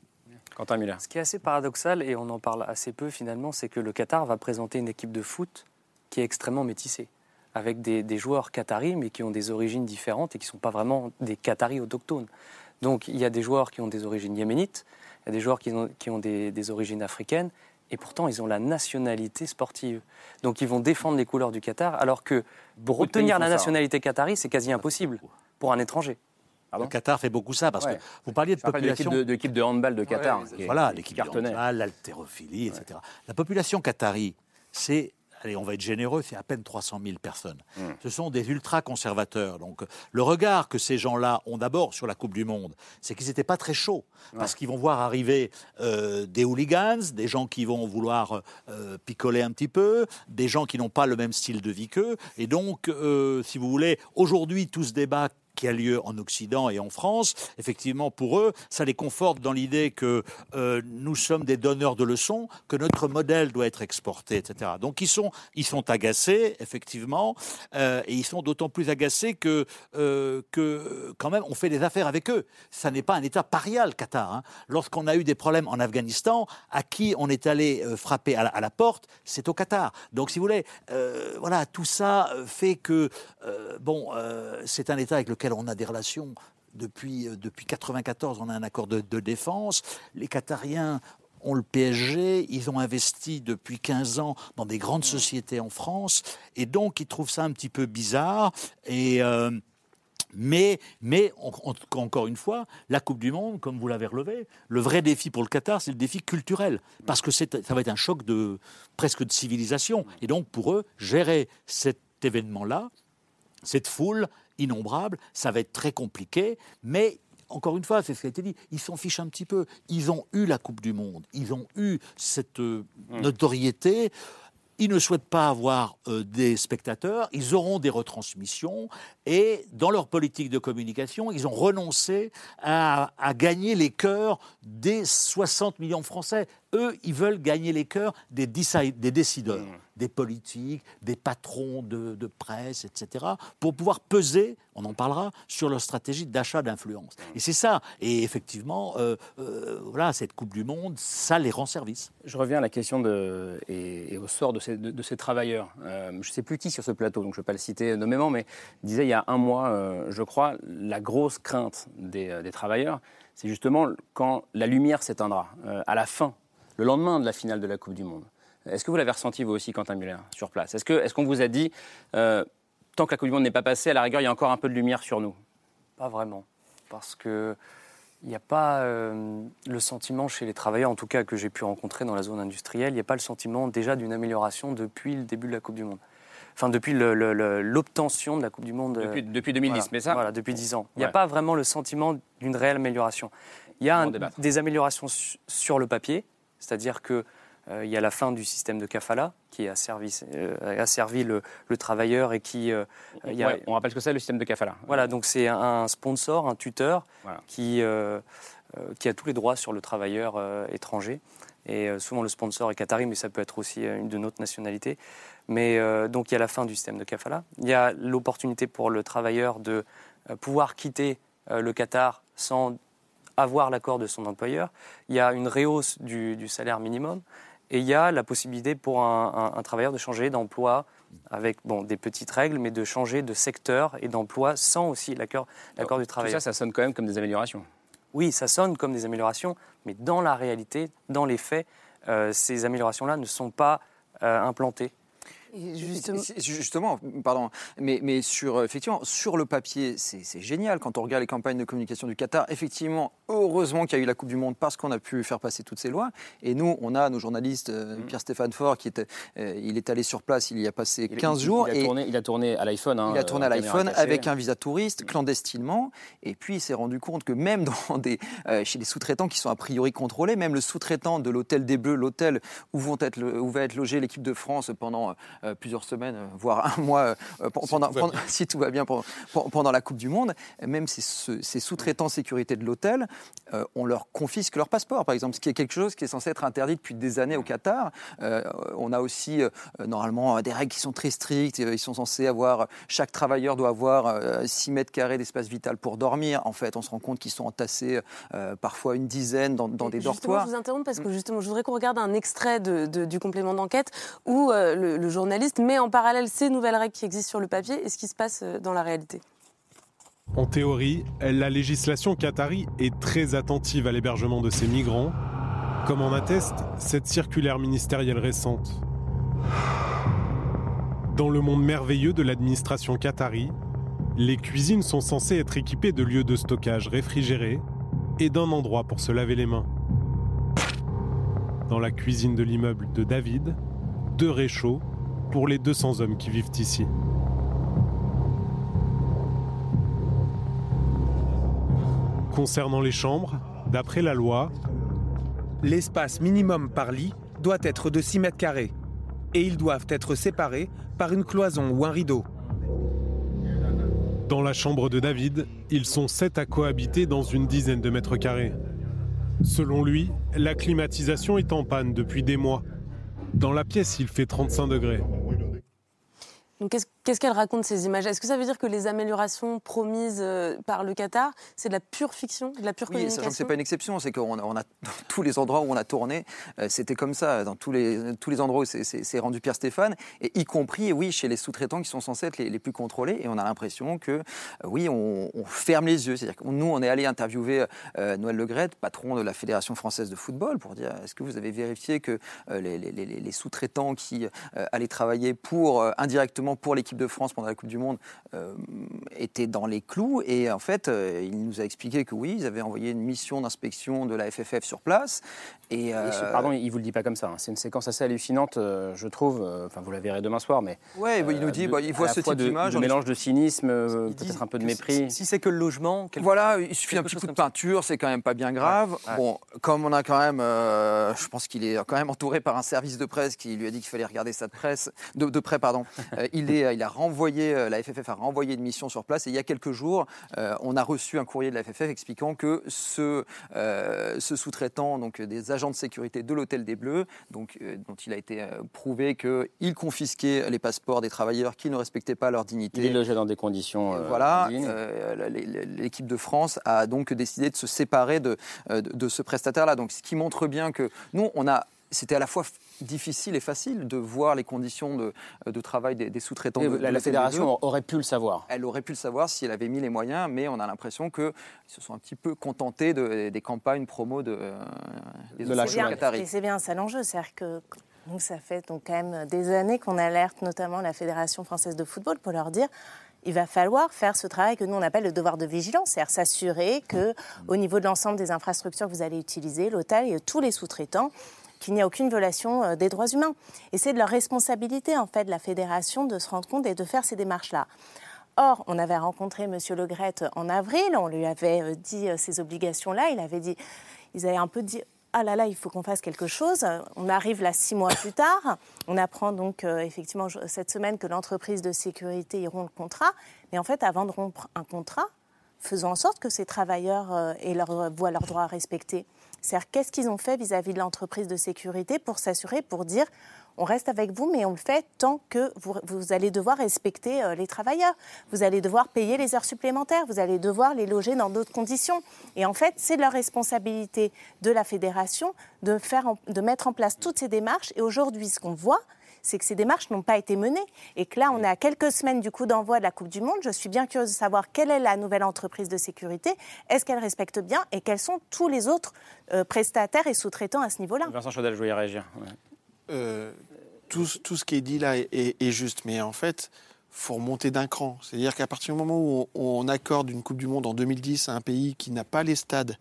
Quentin Miller. Ce qui est assez paradoxal, et on en parle assez peu finalement, c'est que le Qatar va présenter une équipe de foot qui est extrêmement métissée, avec des, des joueurs qataris, mais qui ont des origines différentes et qui ne sont pas vraiment des Qataris autochtones. Donc il y a des joueurs qui ont des origines yéménites, il y a des joueurs qui ont, qui ont des, des origines africaines, et pourtant ils ont la nationalité sportive. Donc ils vont défendre les couleurs du Qatar, alors que pour obtenir la hein. nationalité qatari, c'est quasi impossible pour un étranger. Le Qatar fait beaucoup ça parce Ouais. que vous parliez de Je population. de, de, l'équipe de handball de Qatar. Ouais, qui est- voilà, qui l'équipe de handball, l'haltérophilie, etc. La population qatari, c'est, allez, on va être généreux, c'est à peine 300 000 personnes. Hmm. Ce sont des ultra-conservateurs. Donc, le regard que ces gens-là ont d'abord sur la Coupe du Monde, c'est qu'ils n'étaient pas très chauds. Parce qu'ils vont voir arriver euh, des hooligans, des gens qui vont vouloir euh, picoler un petit peu, des gens qui n'ont pas le même style de vie qu'eux. Et donc, euh, si vous voulez, aujourd'hui, tout ce débat qui a lieu en Occident et en France, effectivement, pour eux, ça les conforte dans l'idée que euh, nous sommes des donneurs de leçons, que notre modèle doit être exporté, etc. Donc ils sont, ils sont agacés, effectivement, euh, et ils sont d'autant plus agacés que, euh, que, quand même, on fait des affaires avec eux. Ça n'est pas un État paria, le Qatar. hein. Lorsqu'on a eu des problèmes en Afghanistan, à qui on est allé frapper à la, porte, c'est au Qatar. Donc, si vous voulez, voilà, tout ça fait que, bon, c'est un État avec lequel on a des relations depuis, euh, depuis 94, on a un accord de, de défense. Les Qatariens ont le PSG, ils ont investi depuis 15 ans dans des grandes sociétés en France, et donc ils trouvent ça un petit peu bizarre. Et. euh, Mais, mais encore une fois, la Coupe du Monde, comme vous l'avez relevé, le vrai défi pour le Qatar, c'est le défi culturel. Parce que ça va être un choc de, presque de civilisation. Et donc, pour eux, gérer cet événement-là, cette foule innombrable, ça va être très compliqué. Mais encore une fois, c'est ce qui a été dit, ils s'en fichent un petit peu. Ils ont eu la Coupe du Monde, ils ont eu cette euh, mmh. notoriété. Ils ne souhaitent pas avoir euh, des spectateurs, ils auront des retransmissions et dans leur politique de communication, ils ont renoncé à, gagner les cœurs des 60 millions de Français. Eux, ils veulent gagner les cœurs des, des décideurs. Mmh des politiques, des patrons de, presse, etc., pour pouvoir peser, on en parlera, sur leur stratégie d'achat d'influence. Et c'est ça. Et effectivement, euh, euh, voilà, cette Coupe du Monde, ça les rend service. Je reviens à la question de, et, au sort de ces, de, ces travailleurs. Euh, je ne sais plus qui sur ce plateau, donc je ne vais pas le citer nommément, mais disait il y a un mois, je crois, la grosse crainte des, des travailleurs, c'est justement quand la lumière s'éteindra, à la fin, le lendemain de la finale de la Coupe du Monde. Est-ce que vous l'avez ressenti, vous aussi, Quentin Muller, sur place? Est-ce qu'on est qu'on vous a dit, euh, tant que la Coupe du Monde n'est pas passée, à la rigueur, il y a encore un peu de lumière sur nous? Pas vraiment. Parce que il n'y a pas euh, le sentiment chez les travailleurs, en tout cas que j'ai pu rencontrer dans la zone industrielle, il n'y a pas le sentiment déjà d'une amélioration depuis le début de la Coupe du Monde. Enfin, depuis l'obtention de la Coupe du Monde. Depuis, depuis 2010, mais ça? Voilà, depuis 10 ans. Il n'y a pas vraiment le sentiment d'une réelle amélioration. Il y a des améliorations sur le papier, c'est-à-dire que euh, il y a la fin du système de kafala qui a servi, euh, a servi le, travailleur et qui. Euh, on rappelle ce que c'est le système de kafala. Voilà, donc c'est un sponsor, un tuteur qui, qui a tous les droits sur le travailleur étranger. Et souvent le sponsor est qatari, mais ça peut être aussi une de notre nationalité. Mais donc il y a la fin du système de kafala. Il y a l'opportunité pour le travailleur de pouvoir quitter le Qatar sans avoir l'accord de son employeur. Il y a une réhausse du salaire minimum. Et il y a la possibilité pour un, travailleur de changer d'emploi avec bon, des petites règles, mais de changer de secteur et d'emploi sans aussi l'accord du travailleur. Tout ça, ça sonne quand même comme des améliorations. Oui, ça sonne comme des améliorations, mais dans la réalité, dans les faits, euh, ces améliorations-là ne sont pas euh, implantées Justement... justement, pardon, mais, mais sur, effectivement, sur le papier, c'est génial quand on regarde les campagnes de communication du Qatar. Effectivement, heureusement qu'il y a eu la Coupe du Monde parce qu'on a pu faire passer toutes ces lois. Et nous, on a nos journalistes, euh, mm. Pierre-Stéphane Faure, qui était, euh, il est allé sur place, il y a passé 15 jours. Il a, tourné, il a tourné à l'iPhone. Hein, il a tourné à euh, l'iPhone avec un visa touriste, mm. clandestinement. Et puis, il s'est rendu compte que même dans des, chez les sous-traitants qui sont a priori contrôlés, même le sous-traitant de l'hôtel des Bleus, l'hôtel où, vont être, où va être logée l'équipe de France pendant euh, plusieurs semaines, euh, voire un mois, euh, pendant, si, tout va bien pendant, pendant la Coupe du Monde, même ces, ces sous-traitants sécurité de l'hôtel, on leur confisque leur passeport, par exemple, ce qui est quelque chose qui est censé être interdit depuis des années au Qatar. on a aussi normalement des règles qui sont très strictes. Ils sont censés avoir, chaque travailleur doit avoir 6 mètres carrés d'espace vital pour dormir. En fait, on se rend compte qu'ils sont entassés parfois une dizaine dans, dans des dortoirs. Je vous interromps parce que justement, je voudrais qu'on regarde un extrait de, du complément d'enquête où le, le journaliste met en parallèle ces nouvelles règles qui existent sur le papier et ce qui se passe euh, dans la réalité. En théorie, la législation qatari est très attentive à l'hébergement de ces migrants, comme en atteste cette circulaire ministérielle récente. Dans le monde merveilleux de l'administration qatari, les cuisines sont censées être équipées de lieux de stockage réfrigérés et d'un endroit pour se laver les mains. Dans la cuisine de l'immeuble de David, deux réchauds pour les 200 hommes qui vivent ici. Concernant les chambres, d'après la loi, l'espace minimum par lit doit être de 6 mètres carrés et ils doivent être séparés par une cloison ou un rideau. Dans la chambre de David, ils sont sept à cohabiter dans une dizaine de mètres carrés. Selon lui, la climatisation est en panne depuis des mois. Dans la pièce, il fait 35 degrés. Qu'elle raconte ces images? Est-ce que ça veut dire que les améliorations promises euh, par le Qatar, c'est de la pure fiction, de la pure oui, communication? c'est pas une exception, c'est qu'on a, on a dans tous les endroits où on a tourné, euh, c'était comme ça, dans tous les, tous les endroits où c'est rendu Pierre Stéphane, et y compris, oui, chez les sous-traitants qui sont censés être les, plus contrôlés, et on a l'impression que, euh, oui, on, ferme les yeux. C'est-à-dire que nous, on est allé interviewer Noël Legret, patron de la Fédération française de football, pour dire est-ce que vous avez vérifié que les, les sous-traitants qui allaient travailler pour indirectement pour l'équipe l'équipe de France pendant la Coupe du Monde euh, était dans les clous. Et en fait, euh, il nous a expliqué que oui, ils avaient envoyé une mission d'inspection de la FFF sur place. Et, Et ce- pardon, il vous le dit pas comme ça. hein. C'est une séquence assez hallucinante, euh, je trouve. Euh, Enfin, vous la verrez demain soir, mais. Ouais, bah, il nous dit, de- bah, il voit ce type de- d'image, de on mélange de cynisme, euh, peut-être un peu de mépris. Si c'est que le logement, Voilà, il suffit d'un petit coup de peinture, c'est quand même pas bien grave. ouais. Bon, comme on a quand même, euh, je pense qu'il est quand même entouré par un service de presse qui lui a dit qu'il fallait regarder ça de presse, de, de près, pardon. Euh, il est, il a renvoyé, euh, la FFF a renvoyé une mission sur place et il y a quelques jours, euh, on a reçu un courrier de la FFF expliquant que ce, euh, ce sous-traitant, donc des agents de sécurité de l'hôtel des Bleus, donc euh, dont il a été prouvé qu'il confisquait les passeports des travailleurs qui ne respectaient pas leur dignité. Il est logé dans des conditions. Voilà, l'équipe de France a donc décidé de se séparer de, de, de ce prestataire-là. Donc, ce qui montre bien que nous, on a. C'était à la fois difficile et facile de voir les conditions de, de travail des, des sous-traitants. De- de la, la fédération aurait pu le savoir. Elle aurait pu le savoir si elle avait mis les moyens, mais on a l'impression qu'ils se sont un petit peu contentés de- des campagnes promo de, euh, des bien, qataris. et c'est bien ça l'enjeu, c'est-à-dire que nous, ça fait donc quand même des années qu'on alerte notamment la Fédération française de football pour leur dire il va falloir faire ce travail que nous on appelle le devoir de vigilance, c'est-à-dire s'assurer que au niveau de l'ensemble des infrastructures que vous allez utiliser, l'hôtel et tous les sous-traitants, qu'il n'y a aucune violation euh, des droits humains. Et c'est de leur responsabilité en fait de la fédération de se rendre compte et de faire ces démarches-là. Or, on avait rencontré M. Le Gret en avril, on lui avait euh, dit euh, ces obligations-là, il avait dit, ils avaient un peu dit, ah là là, il faut qu'on fasse quelque chose. On arrive là six mois plus tard, on apprend donc effectivement cette semaine que l'entreprise de sécurité y rompt le contrat, mais en fait, avant de rompre un contrat, faisons en sorte que ces travailleurs aient leur, voient leurs droits respectés. C'est-à-dire, qu'est-ce qu'ils ont fait vis-à-vis de l'entreprise de sécurité pour s'assurer, pour dire, on reste avec vous, mais on le fait tant que vous, vous allez devoir respecter euh, les travailleurs. Vous allez devoir payer les heures supplémentaires, vous allez devoir les loger dans d'autres conditions. Et en fait, c'est la responsabilité de la fédération de, faire de mettre en place toutes ces démarches. Et aujourd'hui, ce qu'on voit, c'est que ces démarches n'ont pas été menées et que là, on est à quelques semaines du coup d'envoi de la Coupe du Monde. Je suis bien curieuse de savoir quelle est la nouvelle entreprise de sécurité, est-ce qu'elle respecte bien et quels sont tous les autres euh, prestataires et sous-traitants à ce niveau-là? Vincent Chaudel, je voulais réagir. ouais. Euh, tout, ce- tout ce qui est dit là est, est- est juste, mais en fait, faut remonter d'un cran. C'est-à-dire qu'à partir du moment où on, on accorde une Coupe du Monde en 2010 à un pays qui n'a pas les stades,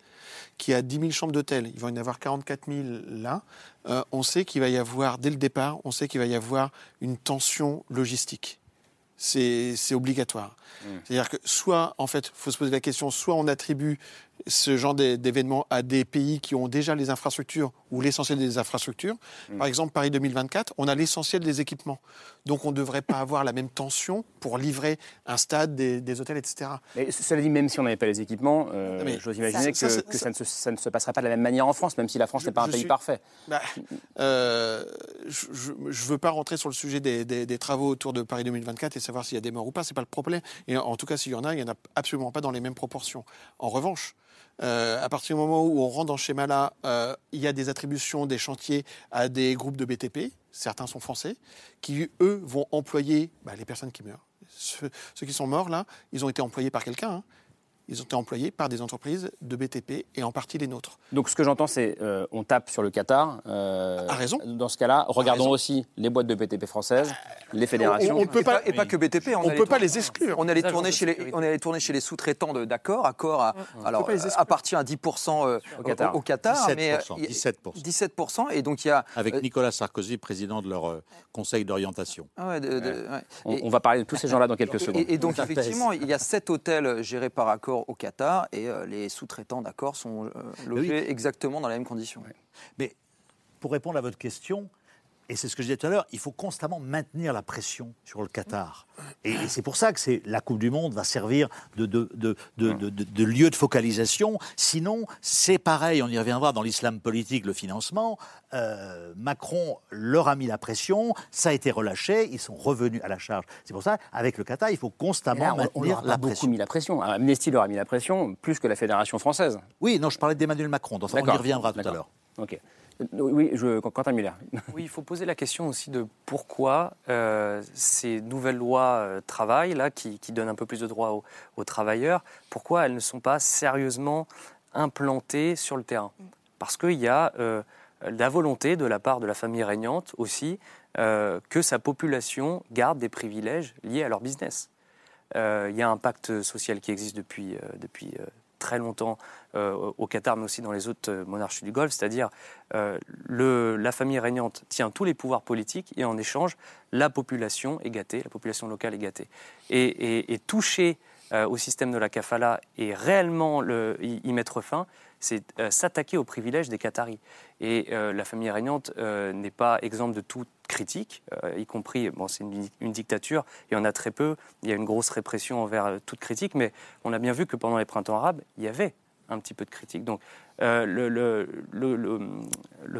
qui a 10 000 chambres d'hôtel, il va y en avoir 44 000 là, euh, on sait qu'il va y avoir, dès le départ, on sait qu'il va y avoir une tension logistique. C'est c'est obligatoire. C'est-à-dire que soit, en fait, il faut se poser la question, soit on attribue ce genre d'é- d'événements à des pays qui ont déjà les infrastructures ou l'essentiel des infrastructures. Par exemple, Paris 2024, on a l'essentiel des équipements. Donc on ne devrait pas avoir la même tension pour livrer un stade, des, des hôtels, etc. Mais cela dit, même si on n'avait pas les équipements, euh, Mais j'ose imaginer ça- que, ça- que ça- ça, ne se, ça ne se passerait pas de la même manière en France, même si la France n'est pas un pays suis- parfait. Bah, euh, je ne veux pas rentrer sur le sujet des, des- des travaux autour de Paris 2024 et savoir s'il y a des morts ou pas, c'est pas le problème. Et en, en tout cas, s'il y en a, il n'y en a absolument pas dans les mêmes proportions. En revanche, euh, à partir du moment où on rentre dans ce schéma-là, euh, il y a des attributions des chantiers à des groupes de BTP, certains sont français, qui, eux, vont employer bah, les personnes qui meurent. Ceux, qui sont morts, là, ils ont été employés par quelqu'un. hein. Ils ont été employés par des entreprises de BTP et en partie les nôtres. Donc ce que j'entends, c'est euh, on tape sur le Qatar. euh, A raison. Dans ce cas-là, regardons aussi les boîtes de BTP françaises, les fédérations. On- on peut Et pas- et pas que BTP. on allait peut pas les exclure. On allait tourner chez les, on allait tourner chez les sous-traitants d'accord, accord. À, alors, pas les exclure. appartient à 10% euh, Au Qatar. au, au Qatar, mais euh, 17%, il y a- 17%. 17%. Et donc il y a Avec euh, Nicolas Sarkozy, président de leur euh, conseil d'orientation. ah ouais, ouais. On, on va parler de tous ces gens-là dans quelques secondes. Et, et donc, effectivement, il y a sept hôtels gérés par accord au Qatar et euh, les sous-traitants d'accord sont euh, logés exactement dans les mêmes conditions. Mais pour répondre à votre question, et c'est ce que je disais tout à l'heure, il faut constamment maintenir la pression sur le Qatar. Et, et c'est pour ça que c'est- la Coupe du Monde va servir de, lieu de focalisation. Sinon, c'est pareil, on y reviendra dans l'islam politique, le financement. Euh, Macron leur a mis la pression, ça a été relâché, ils sont revenus à la charge. C'est pour ça, avec le Qatar, il faut constamment là, on- on, maintenir leur a la beaucoup pression. mis la pression. Amnesty leur a mis la pression, plus que la Fédération française. Oui, non, je parlais d'Emmanuel Macron, donc on y reviendra tout à l'heure. Ok. Oui, je, Quentin Muller. Oui, il faut poser la question aussi de pourquoi euh, ces nouvelles lois euh, travail, là, qui, donnent un peu plus de droits aux, travailleurs, pourquoi elles ne sont pas sérieusement implantées sur le terrain? Parce qu'il y a euh, la volonté de la part de la famille régnante aussi euh, que sa population garde des privilèges liés à leur business. Il y a un pacte social qui existe depuis, depuis très longtemps au Qatar, mais aussi dans les autres monarchies du Golfe, c'est-à-dire la famille régnante tient tous les pouvoirs politiques et en échange, la population est gâtée, la population locale est gâtée. Et, et toucher au système de la kafala et réellement le, y mettre fin, c'est euh, s'attaquer aux privilèges des Qataris. Et euh, la famille régnante euh, n'est pas exemple de toute critique, y compris, bon, c'est une, dictature, il y en a très peu, il y a une grosse répression envers toute critique, mais on a bien vu que pendant les printemps arabes, il y avait un petit peu de critique. Donc le,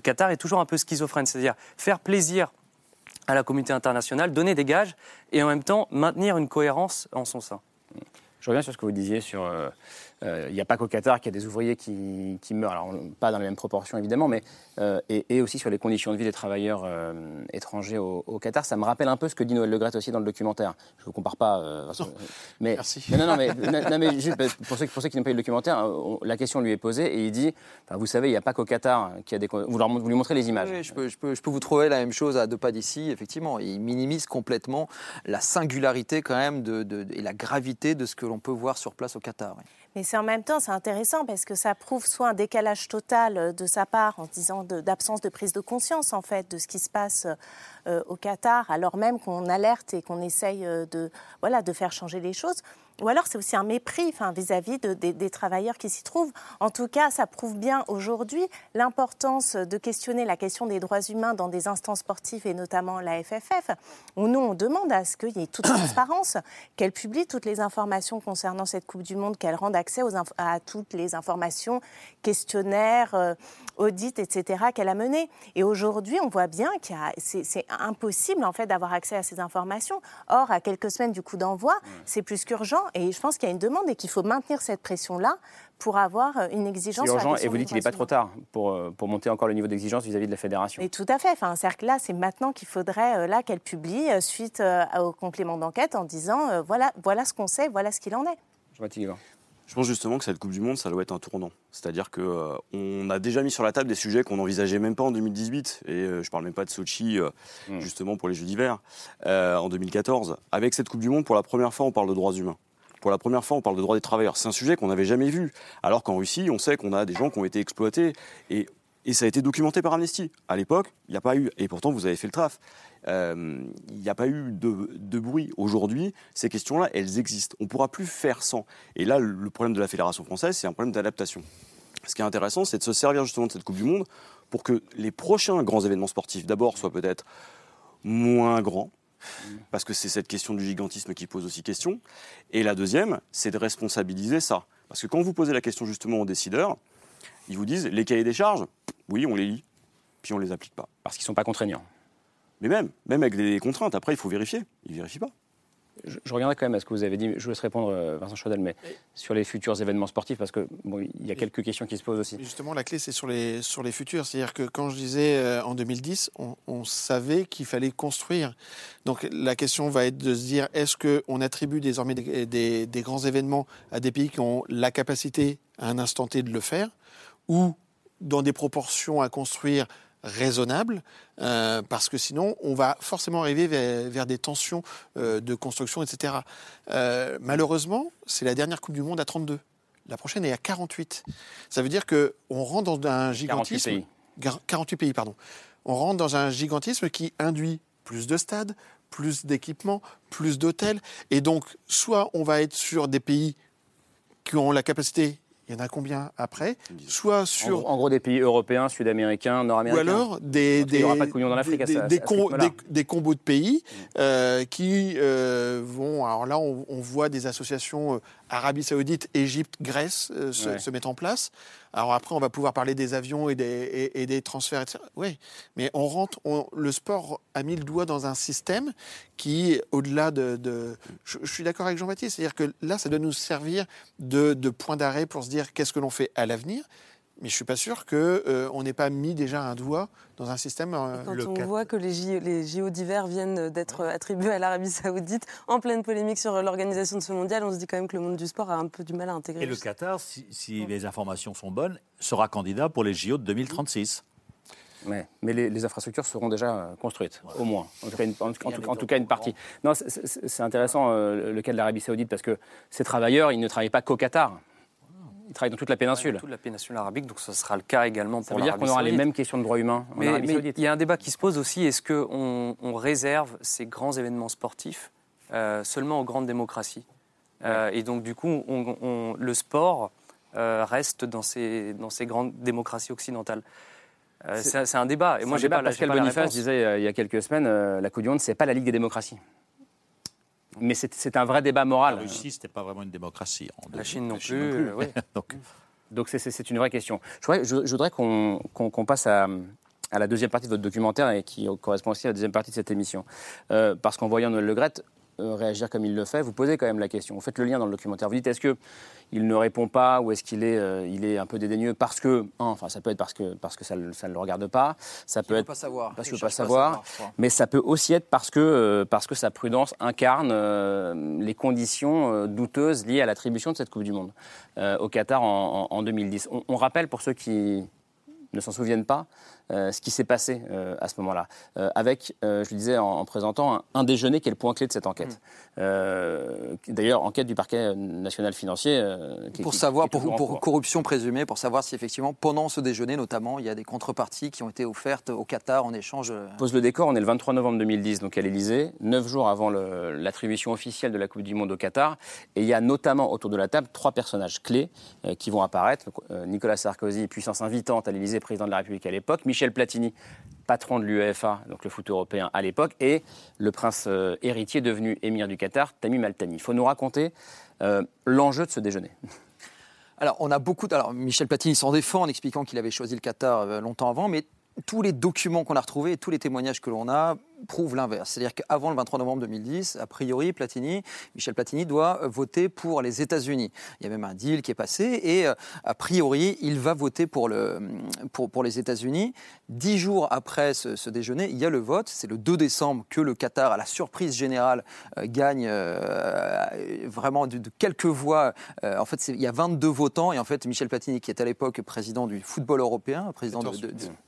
Qatar est toujours un peu schizophrène, c'est-à-dire faire plaisir à la communauté internationale, donner des gages et en même temps maintenir une cohérence en son sein. Je reviens sur ce que vous disiez sur il n'y a pas qu'au Qatar qu'il y a des ouvriers qui, meurent, alors pas dans les mêmes proportions évidemment, mais euh, et, aussi sur les conditions de vie des travailleurs euh, étrangers au, Qatar. Ça me rappelle un peu ce que dit Noël Le aussi dans le documentaire. Je ne vous compare pas. mais, Merci. Non, non, mais, non, mais juste pour ceux, pour ceux qui n'ont pas eu le documentaire, la question lui est posée et il dit vous savez, il n'y a pas qu'au Qatar qu'il y a des. Vous, leur, vous lui montrez les images. je, peux, je, peux, je, peux, vous trouver la même chose à deux pas d'ici, effectivement. Il minimise complètement la singularité quand même de, et la gravité de ce que l'on peut voir sur place au Qatar. Mais c'est en même temps, c'est intéressant parce que ça prouve soit un décalage total euh, de sa part en disant d'absence de, prise de conscience en fait de ce qui se passe euh, au Qatar, alors même qu'on alerte et qu'on essaye euh, de, faire changer les choses. Ou alors c'est aussi un mépris vis-à-vis de, des, travailleurs qui s'y trouvent. En tout cas, ça prouve bien aujourd'hui l'importance de questionner la question des droits humains dans des instances sportives et notamment la FFF, où nous, on demande à ce qu'il y ait toute transparence, qu'elle publie toutes les informations concernant cette Coupe du Monde, qu'elle rende accès aux à toutes les informations, questionnaires, euh, audits, etc., qu'elle a menées. Et aujourd'hui, on voit bien que c'est impossible en fait d'avoir accès à ces informations. Or, à quelques semaines du coup d'envoi, c'est plus qu'urgent et je pense qu'il y a une demande et qu'il faut maintenir cette pression-là pour avoir euh, une exigence. C'est urgent et vous dites qu'il n'est pas trop tard pour, euh, pour monter encore le niveau d'exigence vis-à-vis de la fédération. Et tout à fait. Enfin, cest là, c'est maintenant qu'il faudrait euh, là qu'elle publie suite au complément d'enquête en disant voilà, voilà ce qu'on sait, voilà ce qu'il en est. Je vois je pense justement que cette Coupe du Monde, ça doit être un tournant. C'est-à-dire qu'on on a déjà mis sur la table des sujets qu'on n'envisageait même pas en 2018. Et je ne parle même pas de Sochi, hmm. justement pour les Jeux d'hiver, en 2014. Avec cette Coupe du Monde, pour la première fois, on parle de droits humains. Pour la première fois, on parle de droits des travailleurs. C'est un sujet qu'on n'avait jamais vu. Alors qu'en Russie, on sait qu'on a des gens qui ont été exploités. Et, ça a été documenté par Amnesty. À l'époque, il n'y a pas eu. Et pourtant, vous avez fait le traf. Euh, il n'y a pas eu de, bruit. Aujourd'hui, ces questions-là, elles existent. On ne pourra plus faire sans. Et là, le problème de la Fédération française, c'est un problème d'adaptation. Ce qui est intéressant, c'est de se servir justement de cette Coupe du Monde pour que les prochains grands événements sportifs, d'abord, soient peut-être moins grands, parce que c'est cette question du gigantisme qui pose aussi question. Et la deuxième, c'est de responsabiliser ça. Parce que quand vous posez la question justement aux décideurs, ils vous disent les cahiers des charges, oui, on les lit, puis on ne les applique pas. Parce qu'ils ne sont pas contraignants. Mais même, même avec des contraintes, après, il faut vérifier. Ils ne vérifient pas je, reviendrai quand même à ce que vous avez dit. Je vous laisse répondre, euh, Vincent Chaudel, mais sur les futurs événements sportifs, parce que bon, il y a quelques questions qui se posent aussi. Justement, la clé, c'est sur les, sur les futurs. C'est-à-dire que quand je disais euh, en 2010, on, savait qu'il fallait construire. Donc la question va être de se dire est-ce qu'on attribue désormais des, des grands événements à des pays qui ont la capacité à un instant T de le faire, ou dans des proportions à construire raisonnable, euh, parce que sinon, on va forcément arriver vers, des tensions euh, de construction, etc. Euh, malheureusement, c'est la dernière Coupe du Monde à 32. La prochaine est à 48. Ça veut dire qu'on rentre dans un gigantisme. 48 pays. 48 pays, pardon. On rentre dans un gigantisme qui induit plus de stades, plus d'équipements, plus d'hôtels. Et donc, soit on va être sur des pays qui ont la capacité il y en a combien après Soit sur. En, gros, des pays européens, sud-américains, nord-américains. Ou alors des. des des, combos de pays mm. euh, qui euh, vont. Alors là, on, voit des associations euh, Arabie Saoudite, Égypte, Grèce se, se, mettre en place. Alors après, on va pouvoir parler des avions et des, et, des transferts, etc. Oui, mais on rentre, le sport a mis le doigt dans un système qui, au-delà de... je, suis d'accord avec Jean-Baptiste, c'est-à-dire que là, ça doit nous servir de, de point d'arrêt pour se dire qu'est-ce que l'on fait à l'avenir. Mais je suis pas sûr qu'on euh, n'ait pas mis déjà un doigt dans un système. Euh, quand on voit que les, les JO d'hiver viennent d'être attribués à l'Arabie Saoudite, en pleine polémique sur l'organisation de ce mondial, on se dit quand même que le monde du sport a un peu du mal à intégrer. Et le Qatar, si, les informations sont bonnes, sera candidat pour les JO de 2036. Ouais, mais les, les infrastructures seront déjà euh, construites, au moins. En tout cas, une, en, en tout- en tout cas, une partie. Non, c'est- intéressant euh, le cas de l'Arabie Saoudite parce que ces travailleurs, ils ne travaillent pas qu'au Qatar. Ils travaillent dans toute la péninsule. Toute la péninsule arabique, donc ce sera le cas également Ça pour veut dire l'Arabie qu'on aura les saoudite. mêmes questions de droits humains en Mais, Arabie mais Saoudite. il y a un débat qui se pose aussi est-ce qu'on on réserve ces grands événements sportifs euh, seulement aux grandes démocraties? Euh, Et donc, du coup, on- on- le sport euh, reste dans ces, dans ces grandes démocraties occidentales. C'est- un débat. Et moi, j'ai pas, Pascal pas la Boniface disait il y a quelques semaines la Coupe du Monde, c'est pas la Ligue des démocraties. Mais c'est un vrai débat moral. La Russie, c'était pas vraiment une démocratie. en La Chine non la plus, euh, oui. Donc, Donc c'est- une vraie question. Je voudrais, je- je voudrais qu'on passe à, à la deuxième partie de votre documentaire et qui correspond aussi à la deuxième partie de cette émission. Euh, parce qu'en voyant Noël Le Graët euh, réagir comme il le fait, vous posez quand même la question. Vous faites le lien dans le documentaire. Vous dites est-ce que il ne répond pas ou est-ce qu'il est, euh, il est un peu dédaigneux parce que, enfin ça peut être parce que, parce que ça ne le regarde pas, ça peut être pas savoir. parce Il qu'il ne pas pas savoir, mais ça peut aussi être parce que, euh, parce que sa prudence incarne euh, les conditions euh, douteuses liées à l'attribution de cette Coupe du Monde euh, au Qatar en, en- en 2010. On, on rappelle pour ceux qui ne s'en souviennent pas euh, ce qui s'est passé euh, à ce moment-là, euh, avec, euh, je le disais en, en présentant, un, un déjeuner qui est le point clé de cette enquête. Euh, qui- D'ailleurs, enquête du parquet national financier. euh, qui- Pour qui- savoir, qui pour, pour corruption présumée, pour savoir si effectivement, pendant ce déjeuner notamment, il y a des contreparties qui ont été offertes au Qatar en échange. euh, pose le décor, on est le 23 novembre 2010, donc à l'Elysée, neuf jours avant l'attribution officielle de la Coupe du Monde au Qatar. Et il y a notamment autour de la table trois personnages clés euh, qui vont apparaître. Euh, Nicolas Sarkozy, puissance invitante à l'Elysée, président de la République à l'époque. Michel Platini, patron de l'UEFA, donc le foot européen à l'époque. Et le prince euh, héritier devenu émir du Qatar, Tamim Al-Thani. Il faut nous raconter euh, l'enjeu de ce déjeuner. Alors, on a beaucoup. Alors, Michel Platini s'en défend en expliquant qu'il avait choisi le Qatar euh, longtemps avant, mais tous les documents qu'on a retrouvés et tous les témoignages que l'on a prouvent l'inverse. C'est-à-dire qu'avant le 23 novembre 2010, a priori, Platini, Michel Platini doit voter pour les États-Unis. Il y a même un deal qui est passé et euh, a priori, il va voter pour, le, pour, pour les États-Unis. Dix jours après ce, ce déjeuner, il y a le vote. C'est le 2 décembre que le Qatar, à la surprise générale, euh, gagne euh, vraiment de, de quelques voix. Euh, en fait, il y a 22 votants et en fait, Michel Platini, qui est à l'époque président du football européen, président de,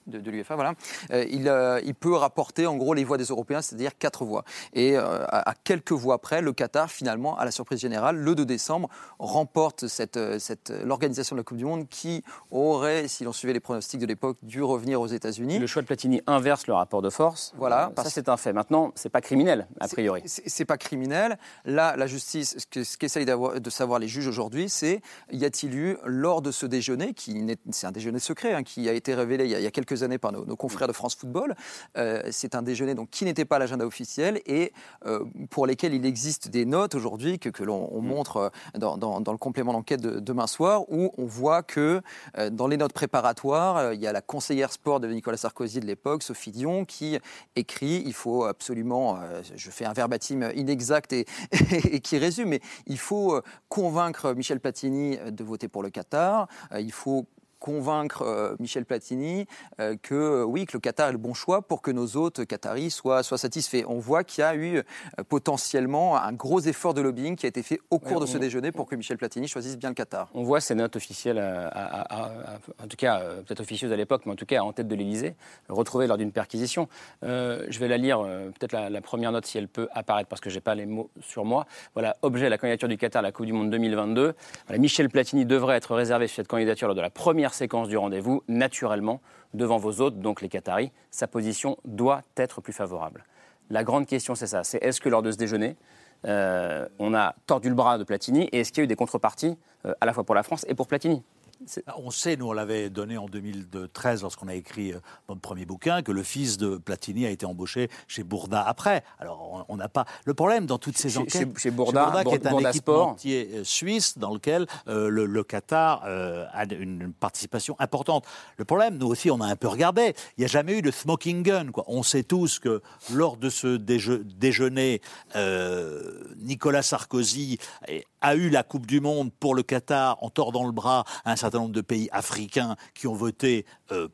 de, l'UEFA, voilà, il, il peut rapporter en gros les voix des Européens, c'est-à-dire quatre voix. Et euh, à, à quelques voix près, le Qatar, finalement, à la surprise générale, le 2 décembre, remporte cette, euh, cette, l'organisation de la Coupe du Monde qui aurait, si l'on suivait les pronostics de l'époque, dû revenir aux États-Unis. Le choix de Platini inverse le rapport de force. Voilà, Euh, Ça, c'est un fait. Maintenant, c'est pas criminel, a priori. C'est pas criminel. Là, la justice, ce que- ce qu'essayent d'avoir- de savoir les juges aujourd'hui, c'est y a-t-il eu, lors de ce déjeuner, qui c'est un déjeuner secret, hein, qui a été révélé il y a, il y a quelques années par nos, nos confrères de France Football, euh, c'est un déjeuner donc, qui n'était pas à l'agenda officiel et euh, pour lesquels il existe des notes aujourd'hui que, que l'on on montre euh, dans, dans- dans le complément d'enquête de demain soir, où on voit que euh, dans les notes préparatoires, il y a la conseillère sport de Nicolas Sarkozy de l'époque, Sophie Dion, qui écrit il faut absolument, je fais un verbatim inexact et, et qui résume, mais il faut convaincre Michel Platini de voter pour le Qatar, il faut convaincre euh, Michel Platini euh, que euh, oui que le Qatar est le bon choix pour que nos hôtes qataris soient, soient satisfaits. On voit qu'il y a eu potentiellement un gros effort de lobbying qui a été fait au cours Ouais, de ce on- déjeuner pour que Michel Platini choisisse bien le Qatar. On voit ces notes officielles, à- à- à- à- en tout cas peut-être officieuses à l'époque, mais en tout cas en tête de l'Élysée, retrouvées lors d'une perquisition. Euh, je vais la lire, peut-être la, la première note si elle peut apparaître, parce que j'ai pas les mots sur moi. Voilà, objet la candidature du Qatar à la Coupe du Monde 2022. Voilà, Michel Platini devrait être réservé sur cette candidature lors de la première séquence du rendez-vous, naturellement devant vos hôtes, donc les Qataris. Sa position doit être plus favorable. La grande question, c'est ça. C'est est-ce que lors de ce déjeuner, euh, on a tordu le bras de Platini et est-ce qu'il y a eu des contreparties euh, à la fois pour la France et pour Platini? On sait, nous on l'avait donné en 2013 lorsqu'on a écrit euh, notre premier bouquin, que le fils de Platini a été embauché chez Bourda après. Alors on- n'a pas. Le problème dans toutes ces Chez- enquêtes. chez- chez Bourda, qui est un Bourda Sport. équipementier euh, suisse dans lequel euh, le, le Qatar euh, a une participation importante. Le problème, nous aussi, on a un peu regardé. Il n'y a jamais eu de smoking gun. Quoi. On sait tous que lors de ce déje- déjeuner, euh, Nicolas Sarkozy a eu la Coupe du Monde pour le Qatar en tordant le bras à un certain nombre de pays africains qui ont voté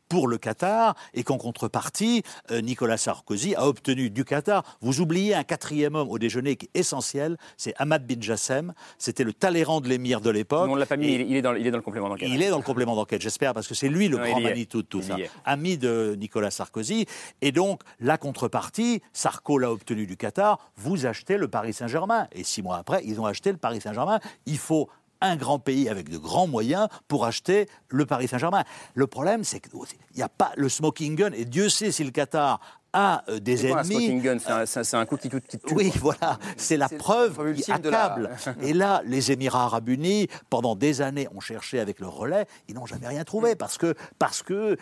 pour le Qatar et qu'en contrepartie, euh, Nicolas Sarkozy a obtenu du Qatar. Vous oubliez un quatrième homme au déjeuner qui est essentiel, c'est Ahmad bin Jassem. C'était le Talleyrand de l'émir de l'époque. On l'a pas mis, il est, il est dans, il est dans le complément d'enquête. Il est dans le complément d'enquête, j'espère, parce que c'est lui le Non, grand. Manitou de tout Il ça. Ami de Nicolas Sarkozy. Et donc, la contrepartie, Sarko l'a obtenu du Qatar, vous achetez le Paris Saint-Germain. Et six mois après, ils ont acheté le Paris Saint-Germain. Il faut un grand pays avec de grands moyens pour acheter le Paris Saint-Germain. Le problème, c'est qu'il n'y a pas le smoking gun, et Dieu sait si le Qatar a euh, des ennemis. smoking gun? C'est un, coup qui qui tue, Oui, voilà, c'est la preuve qui de la- accable. Et là, les Émirats arabes unis, pendant des années, ont cherché avec le relais, ils n'ont jamais rien trouvé parce que, parce que,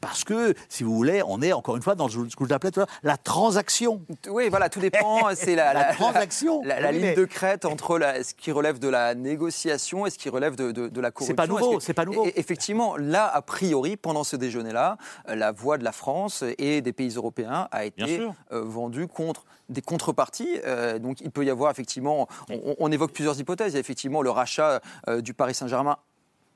parce que, si vous voulez, on est encore une fois dans ce que j'appelais tout à l'heure la transaction. Oui, voilà, tout dépend. C'est la, La transaction. la, la Oui, ligne mais- de crête entre la- ce qui relève de la négociation et ce qui relève de, de- de la corruption. C'est pas nouveau, c'est pas nouveau. Et- effectivement, là, a priori, pendant ce déjeuner-là, euh, la voix de la France et des pays européens a été euh, vendue contre des contreparties. Euh, donc, il peut y avoir effectivement, on, on évoque plusieurs hypothèses. Il y a effectivement le rachat euh, du Paris Saint-Germain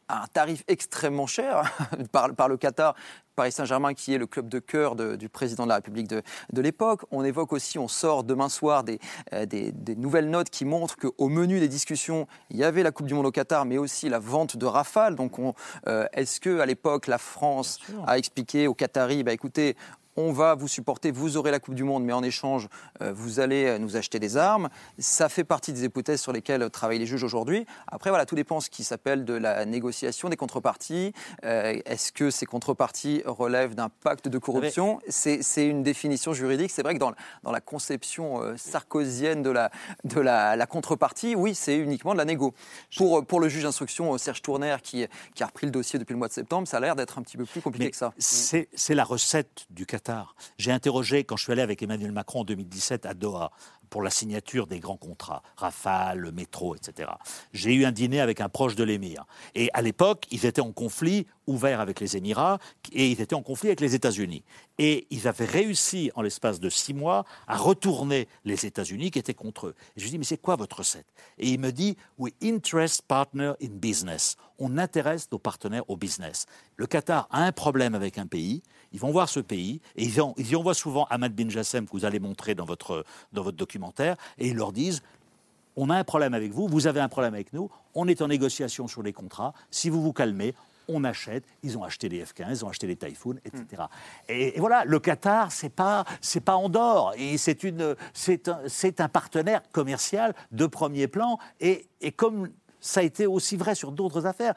à un tarif extrêmement cher par, par le Qatar. Paris Saint-Germain, qui est le club de cœur de- du président de la République de, de l'époque. On évoque aussi, on sort demain soir des, euh, des, des nouvelles notes qui montrent qu'au menu des discussions, il y avait la Coupe du Monde au Qatar, mais aussi la vente de Rafale. Donc, on, euh, est-ce que à l'époque, la France a expliqué aux Qataris, bah, écoutez, on va vous supporter, vous aurez la Coupe du Monde, mais en échange, euh, vous allez euh, nous acheter des armes. Ça fait partie des hypothèses sur lesquelles travaillent les juges aujourd'hui. Après, voilà, tout dépend ce qui s'appelle de la négociation des contreparties. Euh, Est-ce que ces contreparties relèvent d'un pacte de corruption C'est une définition juridique. C'est vrai que dans, dans la conception euh, sarkozienne de la, de la, la contrepartie, oui, c'est uniquement de la négo. Pour, pour le juge d'instruction, Serge Tournaire, qui, qui a repris le dossier depuis le mois de septembre, ça a l'air d'être un petit peu plus compliqué Mais que ça. C'est c'est la recette du J'ai interrogé, quand je suis allé avec Emmanuel Macron en 2017 à Doha, pour la signature des grands contrats, Rafale, le métro, etc. J'ai eu un dîner avec un proche de l'émir. Et à l'époque, ils étaient en conflit ouvert avec les Émirats et ils étaient en conflit avec les États-Unis. Et ils avaient réussi, en l'espace de six mois, à retourner les États-Unis qui étaient contre eux. Et je lui dis, mais c'est quoi votre recette? Et il me dit, we interest partner in business. On intéresse nos partenaires au business. Le Qatar a un problème avec un pays, ils vont voir ce pays, et ils, y envoient souvent Ahmad bin Jassem, que vous allez montrer dans votre, dans votre documentaire, et ils leur disent, on a un problème avec vous, vous avez un problème avec nous, on est en négociation sur les contrats, si vous vous calmez, on achète, ils ont acheté les F-15, ils ont acheté les Typhoon, etc. Et, et voilà, le Qatar, c'est pas, c'est pas Andorre, et c'est une, c'est un, c'est un partenaire commercial de premier plan, et, et comme ça a été aussi vrai sur d'autres affaires.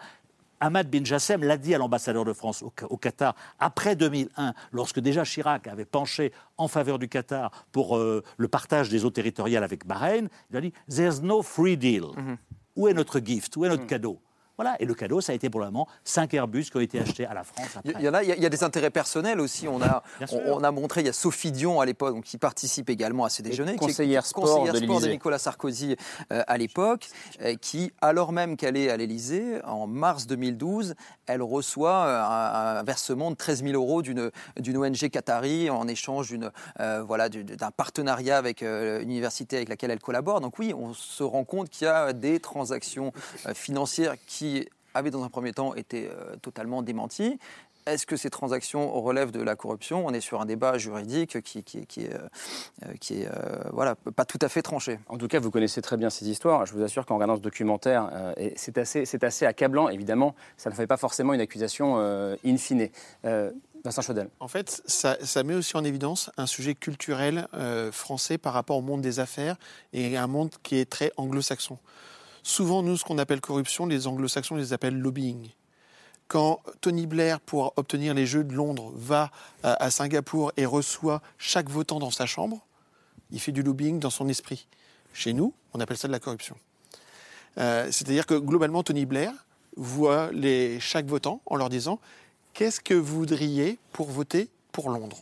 Ahmad bin Jassem l'a dit à l'ambassadeur de France au, au Qatar après 2001, lorsque déjà Chirac avait penché en faveur du Qatar pour euh, le partage des eaux territoriales avec Bahreïn. Il a dit There's no free deal. Où est notre gift? Où est notre cadeau? Voilà, et le cadeau, ça a été pour le moment 5 Airbus qui ont été achetés à la France. Il y, en a, il y des intérêts personnels aussi. On a, Bien sûr. on, on a montré, il y a Sophie Dion à l'époque, donc, qui participe également à ce déjeuner. qui est conseillère sport conseillère de sport de. Nicolas Sarkozy euh, à l'époque, euh, qui, alors même qu'elle est à l'Élysée, en mars 2012, elle reçoit euh, un, un versement de 13 000 euros d'une ONG qatari en échange d'une euh, voilà du- d'un partenariat avec euh, l'université avec laquelle elle collabore. Donc oui, on se rend compte qu'il y a des transactions euh, financières qui avaient dans un premier temps été euh, totalement démenties. Est-ce que ces transactions relèvent de la corruption? On est sur un débat juridique qui, qui- qui est, euh, qui est euh, voilà, pas tout à fait tranché. En tout cas, vous connaissez très bien ces histoires. Je vous assure qu'en regardant ce documentaire, euh, c'est assez, accablant, évidemment. Ça ne fait pas forcément une accusation euh, in fine. Euh, Vincent Chaudel. En fait, ça, ça met aussi en évidence un sujet culturel euh, français par rapport au monde des affaires et un monde qui est très anglo-saxon. Souvent, nous, ce qu'on appelle corruption, les anglo-saxons les appellent lobbying. Quand Tony Blair, pour obtenir les Jeux de Londres, va à, à Singapour et reçoit chaque votant dans sa chambre, il fait du lobbying dans son esprit. Chez nous, on appelle ça de la corruption. Euh, C'est-à-dire que globalement, Tony Blair voit chaque votant en leur disant Qu'est-ce que vous voudriez pour voter pour Londres?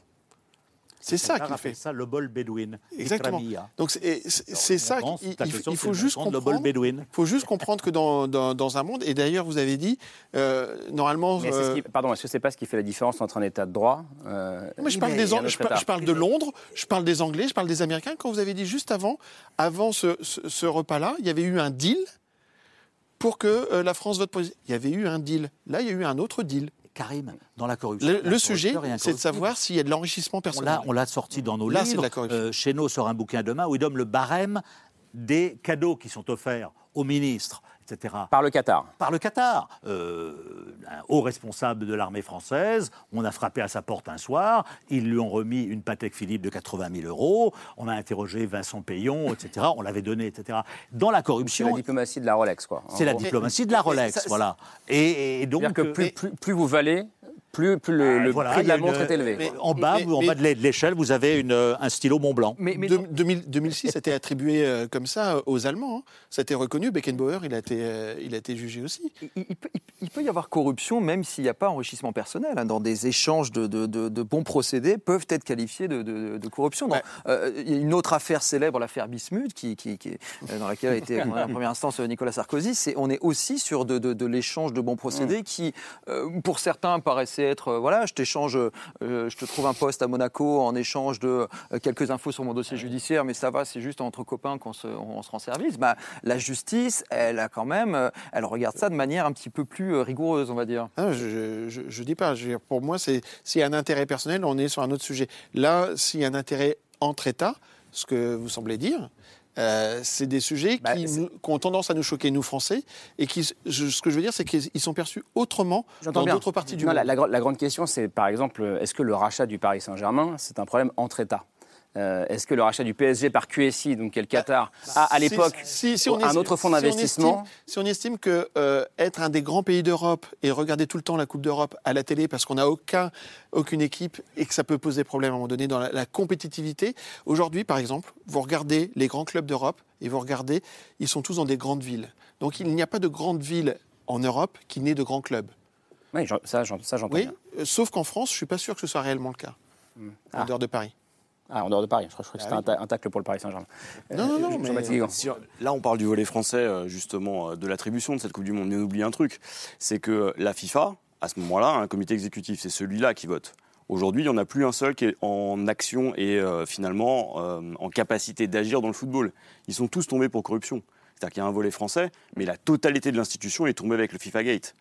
C'est ça qu'il appelle fait. ça le bol bédouine. Exactement. Donc c'est ça qu'il il- il faut juste comprendre le comprendre. bol bédouine. faut juste comprendre que dans, dans, dans un monde, et d'ailleurs vous avez dit, euh, normalement... Mais c'est ce euh, qui- pardon, est-ce que c'est pas ce qui fait la différence entre un État de droit euh, moi, je parle, des, je, par- État je parle de Londres, je parle des Anglais, je parle des Américains. Quand vous avez dit juste avant, avant ce, ce- ce repas-là, il y avait eu un deal pour que euh, la France vote pour. Il y avait eu un deal. Là, il y a eu un autre deal. Karim, dans la corruption. Le, sujet, c'est de savoir s'il y a de l'enrichissement On personnel. on l'a sorti dans nos Là, c'est de livres. la corruption. Euh, Chesneau sort un bouquin demain où il donne le barème des cadeaux qui sont offerts aux ministres, etc. Par le Qatar. Par le Qatar. Euh, un haut responsable de l'armée française, on a frappé à sa porte un soir, ils lui ont remis une Patek Philippe de 80 000 euros, on a interrogé Vincent Payon, etc. On l'avait donné, etc. Dans la C'est corruption, la diplomatie de la Rolex, quoi. c'est la diplomatie de la Rolex, Ça- voilà. Et, et donc, que plus, euh, plus, plus vous valez, plus, plus le, ah, le voilà, prix de la montre une- est élevé. mais. En bas, Mais- en mais- bas de l'échelle, vous avez une, euh, un stylo Mont Blanc. Mais, mais De- 2000 2006 a été attribué euh, comme ça euh, aux Allemands. hein. Ça a été reconnu. Beckenbauer, il a été, euh, il a été jugé aussi. il, il peut, il- il peut y avoir corruption même s'il n'y a pas enrichissement personnel. hein. dans des échanges de, de- de- de bons procédés peuvent être qualifiés de, de- de corruption. Dans- Ouais. euh, il y a une autre affaire célèbre, l'affaire Bismuth, qui, qui- qui euh, dans laquelle a été en première instance euh, Nicolas Sarkozy. C'est, on est aussi sur de, de- de l'échange de bons procédés qui, euh, pour certains, paraissaient être euh, voilà, je t'échange, euh, je te trouve un poste à Monaco en échange de euh, quelques infos sur mon dossier judiciaire, mais ça va, c'est juste entre copains qu'on se, on se rend service. Bah, la justice, elle a quand même, elle regarde ça de manière un petit peu plus rigoureuse, on va dire. Ah, je, je, je dis pas. Pour moi, c'est s'il y a un intérêt personnel, on est sur un autre sujet. Là, s'il y a un intérêt entre États, ce que vous semblez dire. Euh, c'est des sujets Bah, qui, c'est- nous- qui ont tendance à nous choquer, nous Français, et qui, je- ce que je veux dire, c'est qu'ils sont perçus autrement dans d'autres parties du Non, monde. la, la gr- la grande question, c'est par exemple, est-ce que le rachat du Paris Saint-Germain, c'est un problème entre États? Euh, Est-ce que le rachat du PSG par QSI, donc qui est le Qatar, a à l'époque si- un autre fonds d'investissement Si on estime que euh, être un des grands pays d'Europe et regarder tout le temps la Coupe d'Europe à la télé parce qu'on n'a aucun, aucune équipe et que ça peut poser problème à un moment donné dans la, la compétitivité, aujourd'hui par exemple, vous regardez les grands clubs d'Europe et vous regardez, ils sont tous dans des grandes villes. Donc il n'y a pas de grande ville en Europe qui naît de grands clubs. Oui, ça, j'en- ça, j'entends Oui, bien. euh, sauf qu'en France, je ne suis pas sûr que ce soit réellement le cas, en Ah. dehors de Paris. Ah, en dehors de Paris, je crois, je crois que Ah c'était oui. un, ta- un tacle pour le Paris Saint-Germain. Non, non, non, Jean- mais-. Si- Là, on parle du volet français, euh, justement, euh, de l'attribution de cette Coupe du Monde. Mais on oublie un truc, c'est que la FIFA, à ce moment-là, un comité exécutif, c'est celui-là qui vote. Aujourd'hui, il n'y en a plus un seul qui est en action et euh, finalement euh, en capacité d'agir dans le football. Ils sont tous tombés pour corruption. C'est-à-dire qu'il y a un volet français, mais la totalité de l'institution est tombée avec le FIFA Gate.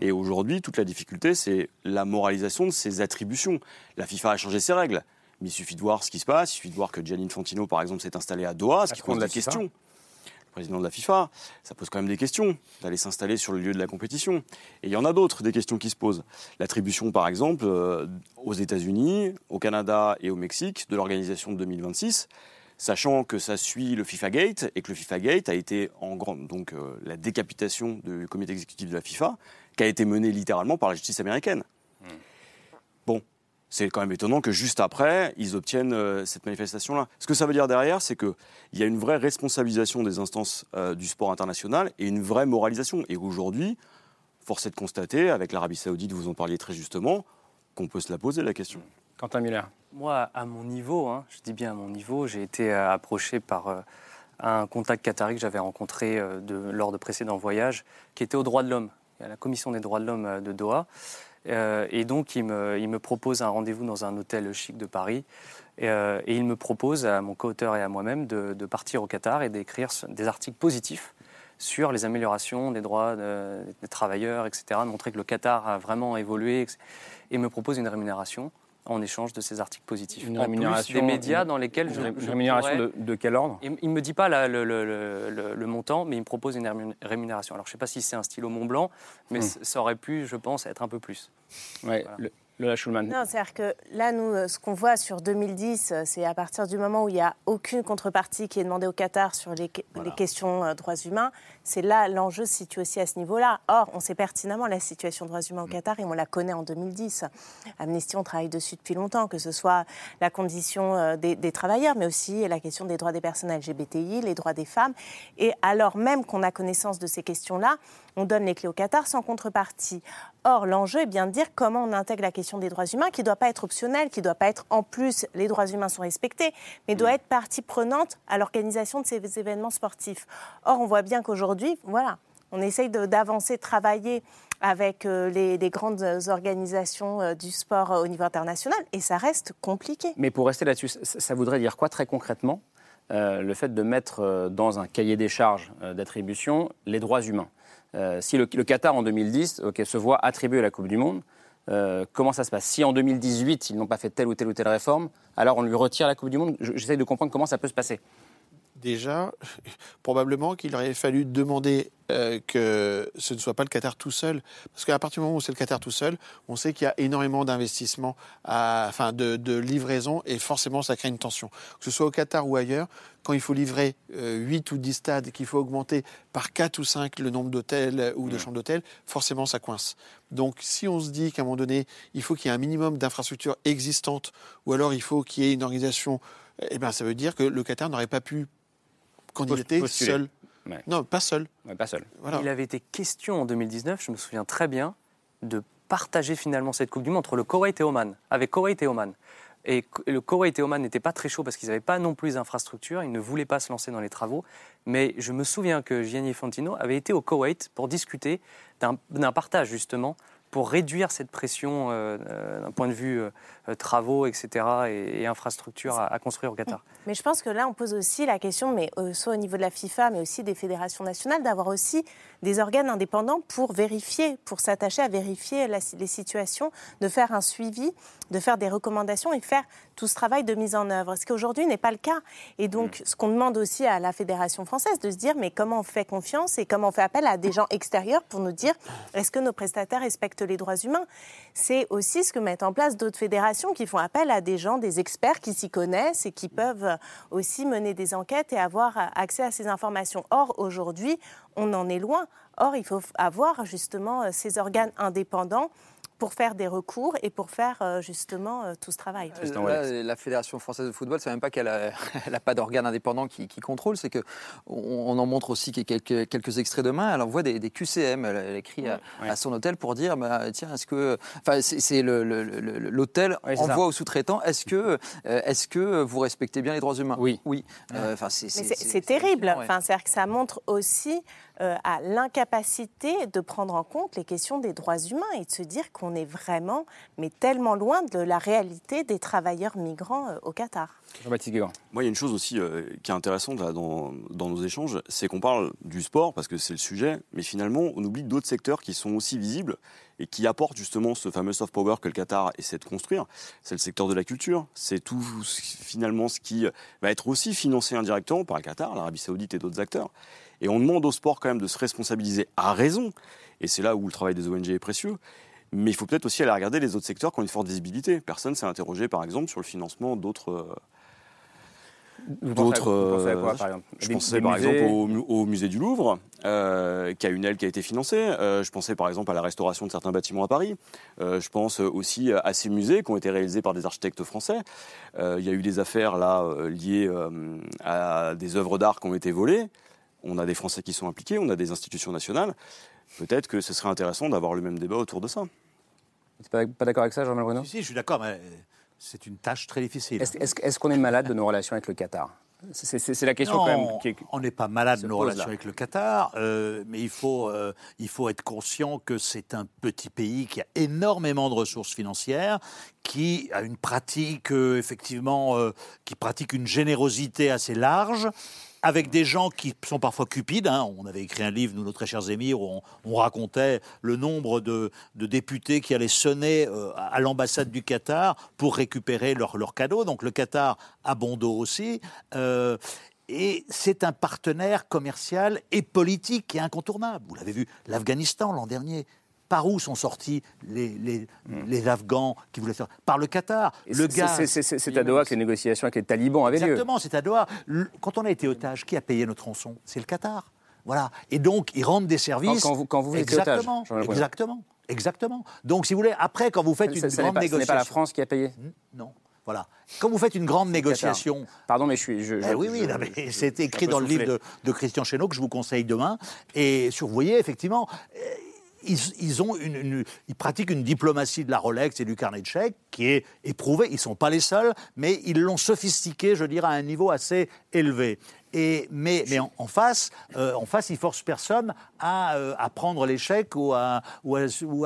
Et aujourd'hui, toute la difficulté, c'est la moralisation de ces attributions. La FIFA a changé ses règles. Mais il suffit de voir ce qui se passe, il suffit de voir que Gianni Infantino, par exemple, s'est installé à Doha, ce qui pose des questions. Le président de la FIFA, ça pose quand même des questions, d'aller s'installer sur le lieu de la compétition. Et il y en a d'autres, des questions qui se posent. L'attribution, par exemple, euh, aux États-Unis, au Canada et au Mexique de l'organisation de 2026, sachant que ça suit le FIFA Gate et que le FIFA Gate a été en grande, donc euh, la décapitation du comité exécutif de la FIFA, qui a été menée littéralement par la justice américaine. C'est quand même étonnant que juste après, ils obtiennent euh, cette manifestation-là. Ce que ça veut dire derrière, c'est qu'il y a une vraie responsabilisation des instances euh, du sport international et une vraie moralisation. Et aujourd'hui, force est de constater, avec l'Arabie Saoudite, vous en parliez très justement, qu'on peut se la poser la question. Quentin Muller. Moi, à mon niveau, hein, je dis bien à mon niveau, j'ai été euh, approché par euh, un contact qatari que j'avais rencontré euh, de- lors de précédents voyages, qui était aux droits de l'homme, à la commission des droits de l'homme euh, de Doha. Euh, et donc, il me, propose un rendez-vous dans un hôtel chic de Paris. Et, euh, il me propose à mon co-auteur et à moi-même de, de partir au Qatar et d'écrire des articles positifs sur les améliorations des droits de- des travailleurs, etc. Montrer que le Qatar a vraiment évolué. Et me propose une rémunération en échange de ces articles positifs. Une En plus rémunération- des médias une- dans lesquels je, une je rémunération pourrais- de, de quel ordre? Il ne me dit pas la- le, le- le- le- le montant, mais il me propose une rémun- rémunération. Alors, je ne sais pas si c'est un stylo Mont Blanc, mais Hmm. ça aurait pu, je pense, être un peu plus. Ouais, Voilà. Lola Schulman. Non, c'est-à-dire que là, nous, euh, ce qu'on voit sur 2010, euh, c'est à partir du moment où il n'y a aucune contrepartie qui est demandée au Qatar sur les, que- les questions euh, droits humains, c'est là l'enjeu se situe aussi à ce niveau-là. Or, on sait pertinemment la situation des droits humains au Qatar et on la connaît en 2010. Amnesty, on travaille dessus depuis longtemps, que ce soit la condition euh, des, des travailleurs, mais aussi la question des droits des personnes LGBTI, les droits des femmes. Et alors même qu'on a connaissance de ces questions-là, on donne les clés au Qatar sans contrepartie. Or, l'enjeu est bien de dire comment on intègre la question des droits humains, qui ne doit pas être optionnelle, qui ne doit pas être en plus, les droits humains sont respectés, mais doit être partie prenante à l'organisation de ces événements sportifs. Or, on voit bien qu'aujourd'hui, voilà, on essaye d'avancer, de travailler avec euh, les, les grandes organisations euh, du sport euh, au niveau international, et ça reste compliqué. Mais pour rester là-dessus, ça, voudrait dire quoi très concrètement? Euh, le fait de mettre dans un cahier des charges d'attribution les droits humains Euh, Si le, Qatar en 2010 ok, se voit attribuer la Coupe du Monde, euh, comment ça se passe? Si en 2018, ils n'ont pas fait telle ou telle ou telle réforme, alors on lui retire la Coupe du Monde? J'essaie de comprendre comment ça peut se passer déjà, probablement qu'il aurait fallu demander euh, que ce ne soit pas le Qatar tout seul. Parce qu'à partir du moment où c'est le Qatar tout seul, on sait qu'il y a énormément d'investissements, enfin de, de, livraison, et forcément ça crée une tension. Que ce soit au Qatar ou ailleurs, quand il faut livrer euh, 8 ou 10 stades, qu'il faut augmenter par 4 ou 5 le nombre d'hôtels ou de chambres d'hôtel, forcément ça coince. Donc si on se dit qu'à un moment donné, il faut qu'il y ait un minimum d'infrastructures existantes, ou alors il faut qu'il y ait une organisation, eh ben, ça veut dire que le Qatar n'aurait pas pu candidater seul. Non, pas seul. pas seul. Il avait été question en 2019, je me souviens très bien, de partager finalement cette Coupe du Monde entre le Koweït et Oman, avec Koweït et Oman. Et le Koweït et Oman n'étaient pas très chauds parce qu'ils n'avaient pas non plus d'infrastructures, ils ne voulaient pas se lancer dans les travaux. Mais je me souviens que Gianni Fantino avait été au Koweït pour discuter d'un partage justement pour réduire cette pression euh, euh, d'un point de vue euh, travaux, etc., et, infrastructures à, construire au Qatar. Mais je pense que là, on pose aussi la question, mais soit au niveau de la FIFA, mais aussi des fédérations nationales, d'avoir aussi des organes indépendants pour vérifier, pour s'attacher à vérifier les situations, de faire un suivi, de faire des recommandations et faire tout ce travail de mise en œuvre. Ce qui aujourd'hui n'est pas le cas. Et donc, mm. ce qu'on demande aussi à la Fédération française, de se dire, mais comment on fait confiance et comment on fait appel à des gens extérieurs pour nous dire, est-ce que nos prestataires respectent les droits humains C'est aussi ce que mettent en place d'autres fédérations qui font appel à des gens, des experts qui s'y connaissent et qui peuvent aussi mener des enquêtes et avoir accès à ces informations. Or, aujourd'hui, on en est loin. Or, il faut avoir justement ces organes indépendants pour faire des recours et pour faire euh, justement euh, tout ce travail. la Fédération française de football, c'est même pas qu'elle n'a pas d'organe indépendant qui, contrôle, c'est qu'on on en montre aussi quelques, quelques extraits de main. Elle envoie des, des QCM, elle, écrit à, son hôtel pour dire bah, tiens, est-ce que. Enfin, c'est l'hôtel envoie au sous-traitant est-ce que, euh, est que vous respectez bien les droits humains? Oui. Oui. Enfin, c'est terrible. Enfin, c'est-à-dire que ça montre aussi euh, à l'incapacité de prendre en compte les questions des droits humains et de se dire qu'on est vraiment, mais tellement loin de la réalité des travailleurs migrants euh, au Qatar. Jean-Baptiste Moi, il y a une chose aussi euh, qui est intéressante là, dans, dans nos échanges, c'est qu'on parle du sport parce que c'est le sujet, mais finalement, on oublie d'autres secteurs qui sont aussi visibles et qui apportent justement ce fameux soft power que le Qatar essaie de construire. C'est le secteur de la culture. C'est tout finalement ce qui va être aussi financé indirectement par le Qatar, l'Arabie Saoudite et d'autres acteurs. Et on demande au sport quand même de se responsabiliser à raison. Et c'est là où le travail des ONG est précieux. Mais il faut peut-être aussi aller regarder les autres secteurs qui ont une forte visibilité. Personne s'est interrogé, par exemple, sur le financement d'autres. Euh, d'autres. Euh, Je pensais par exemple au, musée du Louvre, euh, qui a une aile qui a été financée. je pensais par exemple à la restauration de certains bâtiments à Paris. je pense aussi à ces musées qui ont été réalisés par des architectes français. Il y a eu des affaires là liées à des œuvres d'art qui ont été volées on a des Français qui sont impliqués, on a des institutions nationales. Peut-être que ce serait intéressant d'avoir le même débat autour de ça. Tu pas, pas d'accord avec ça, Jean-Marie Bruno? Si, je suis d'accord, mais c'est une tâche très difficile. Est-ce qu'on est malade de nos relations avec le Qatar? C'est la question quand même. Qui on n'est pas malade de nos relations avec le Qatar, euh, mais il faut, euh, il faut être conscient que c'est un petit pays qui a énormément de ressources financières, qui a une pratique, euh, effectivement, qui pratique une générosité assez large avec des gens qui sont parfois cupides. Hein. On avait écrit un livre, nous, nos très chers émirs, où on, racontait le nombre de, députés qui allaient sonner euh, à l'ambassade du Qatar pour récupérer leurs leur cadeaux. Donc le Qatar a bon dos aussi. Euh, et c'est un partenaire commercial et politique qui est incontournable. Vous l'avez vu, l'Afghanistan l'an dernier, par où sont sortis les, les, hmm. Afghans qui voulaient faire Par le Qatar. Le gaz. C'est à Doha que les négociations avec les talibans avaient lieu. Exactement, c'est à Doha. Quand on a été otage, qui a payé notre rançon? C'est le Qatar. Voilà. Et donc, ils rendent des services. Quand, vous, quand vous exactement, otage, exactement, exactement. Donc, si vous voulez, après, quand vous faites une grande négociation, ce n'est pas la France qui a payé. Non. Voilà. Quand vous faites une grande négociation. Pardon, mais je suis. Je, eh oui, oui, c'est écrit dans le livre de, de, Christian Chesneau que je vous conseille demain. Et sur, vous voyez, effectivement, ils, ont une, ils pratiquent une diplomatie de la Rolex et du carnet de chèques qui est éprouvée. Ils ne sont pas les seuls, mais ils l'ont sophistiquée, je dirais, à un niveau assez élevé. Et, mais, mais en, face, euh, en face, ils forcent personne à, euh, à prendre les chèques ou à, ou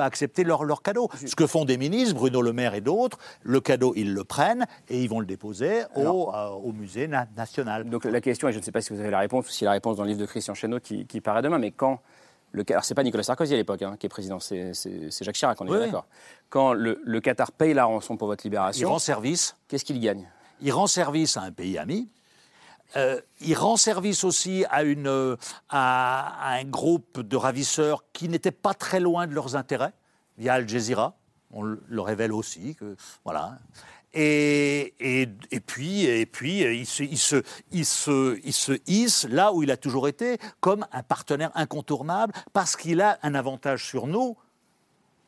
à, accepter leur, leur, cadeau. Ce que font des ministres, Bruno Le Maire et d'autres, le cadeau, ils le prennent et ils vont le déposer au, euh, au, musée national. Donc la question, et je ne sais pas si vous avez la réponse ou si la réponse dans le livre de Christian Chesneau qui, qui paraît demain, mais quand le, alors c'est pas Nicolas Sarkozy à l'époque hein, qui est président, c'est Jacques Chirac, on est Oui. d'accord. Quand le, le Qatar paye la rançon pour votre Il libération, rend service. qu'est-ce qu'il gagne? Il rend service à un pays ami. Euh, il rend service aussi à, une, euh, à, à un groupe de ravisseurs qui n'étaient pas très loin de leurs intérêts, via Al Jazeera. On le le révèle aussi. Que, voilà. Et, et, et puis, et puis euh, il, se, il, se, il, se, il se hisse là où il a toujours été, comme un partenaire incontournable, parce qu'il a un avantage sur nous,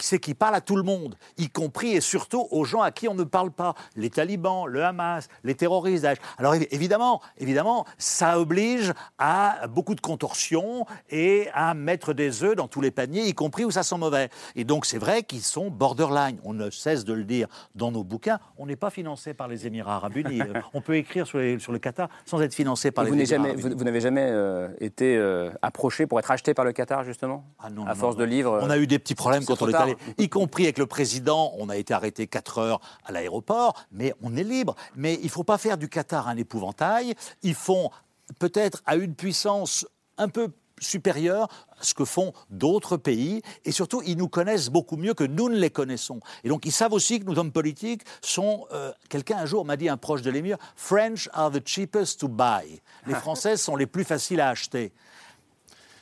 c'est qu'il parle à tout le monde, y compris et surtout aux gens à qui on ne parle pas, les talibans, le Hamas, les terroristes. Alors évi- évidemment, évidemment, ça oblige à beaucoup de contorsions et à mettre des œufs dans tous les paniers, y compris où ça sent mauvais. Et donc c'est vrai qu'ils sont borderline. On ne cesse de le dire dans nos bouquins. On n'est pas financé par les Émirats Arabes Unis. On peut écrire sur, les- sur le Qatar sans être financé par les Émirats jamais, Arabes Unis. vous n'avez jamais euh, été euh, approché pour être acheté par le Qatar, justement? Ah non, À non, force non. de livres. On a eu des petits problèmes quand on est tard. Y compris avec le président. On a été arrêté 4 heures à l'aéroport, mais on est libre. Mais il ne faut pas faire du Qatar un épouvantail. Ils font peut-être à une puissance un peu supérieure à ce que font d'autres pays. Et surtout, ils nous connaissent beaucoup mieux que nous ne les connaissons. Et donc, ils savent aussi que nos hommes politiques sont... euh, Quelqu'un un jour m'a dit, un proche de l'émir, French are the cheapest to buy. Les Françaises sont les plus faciles à acheter.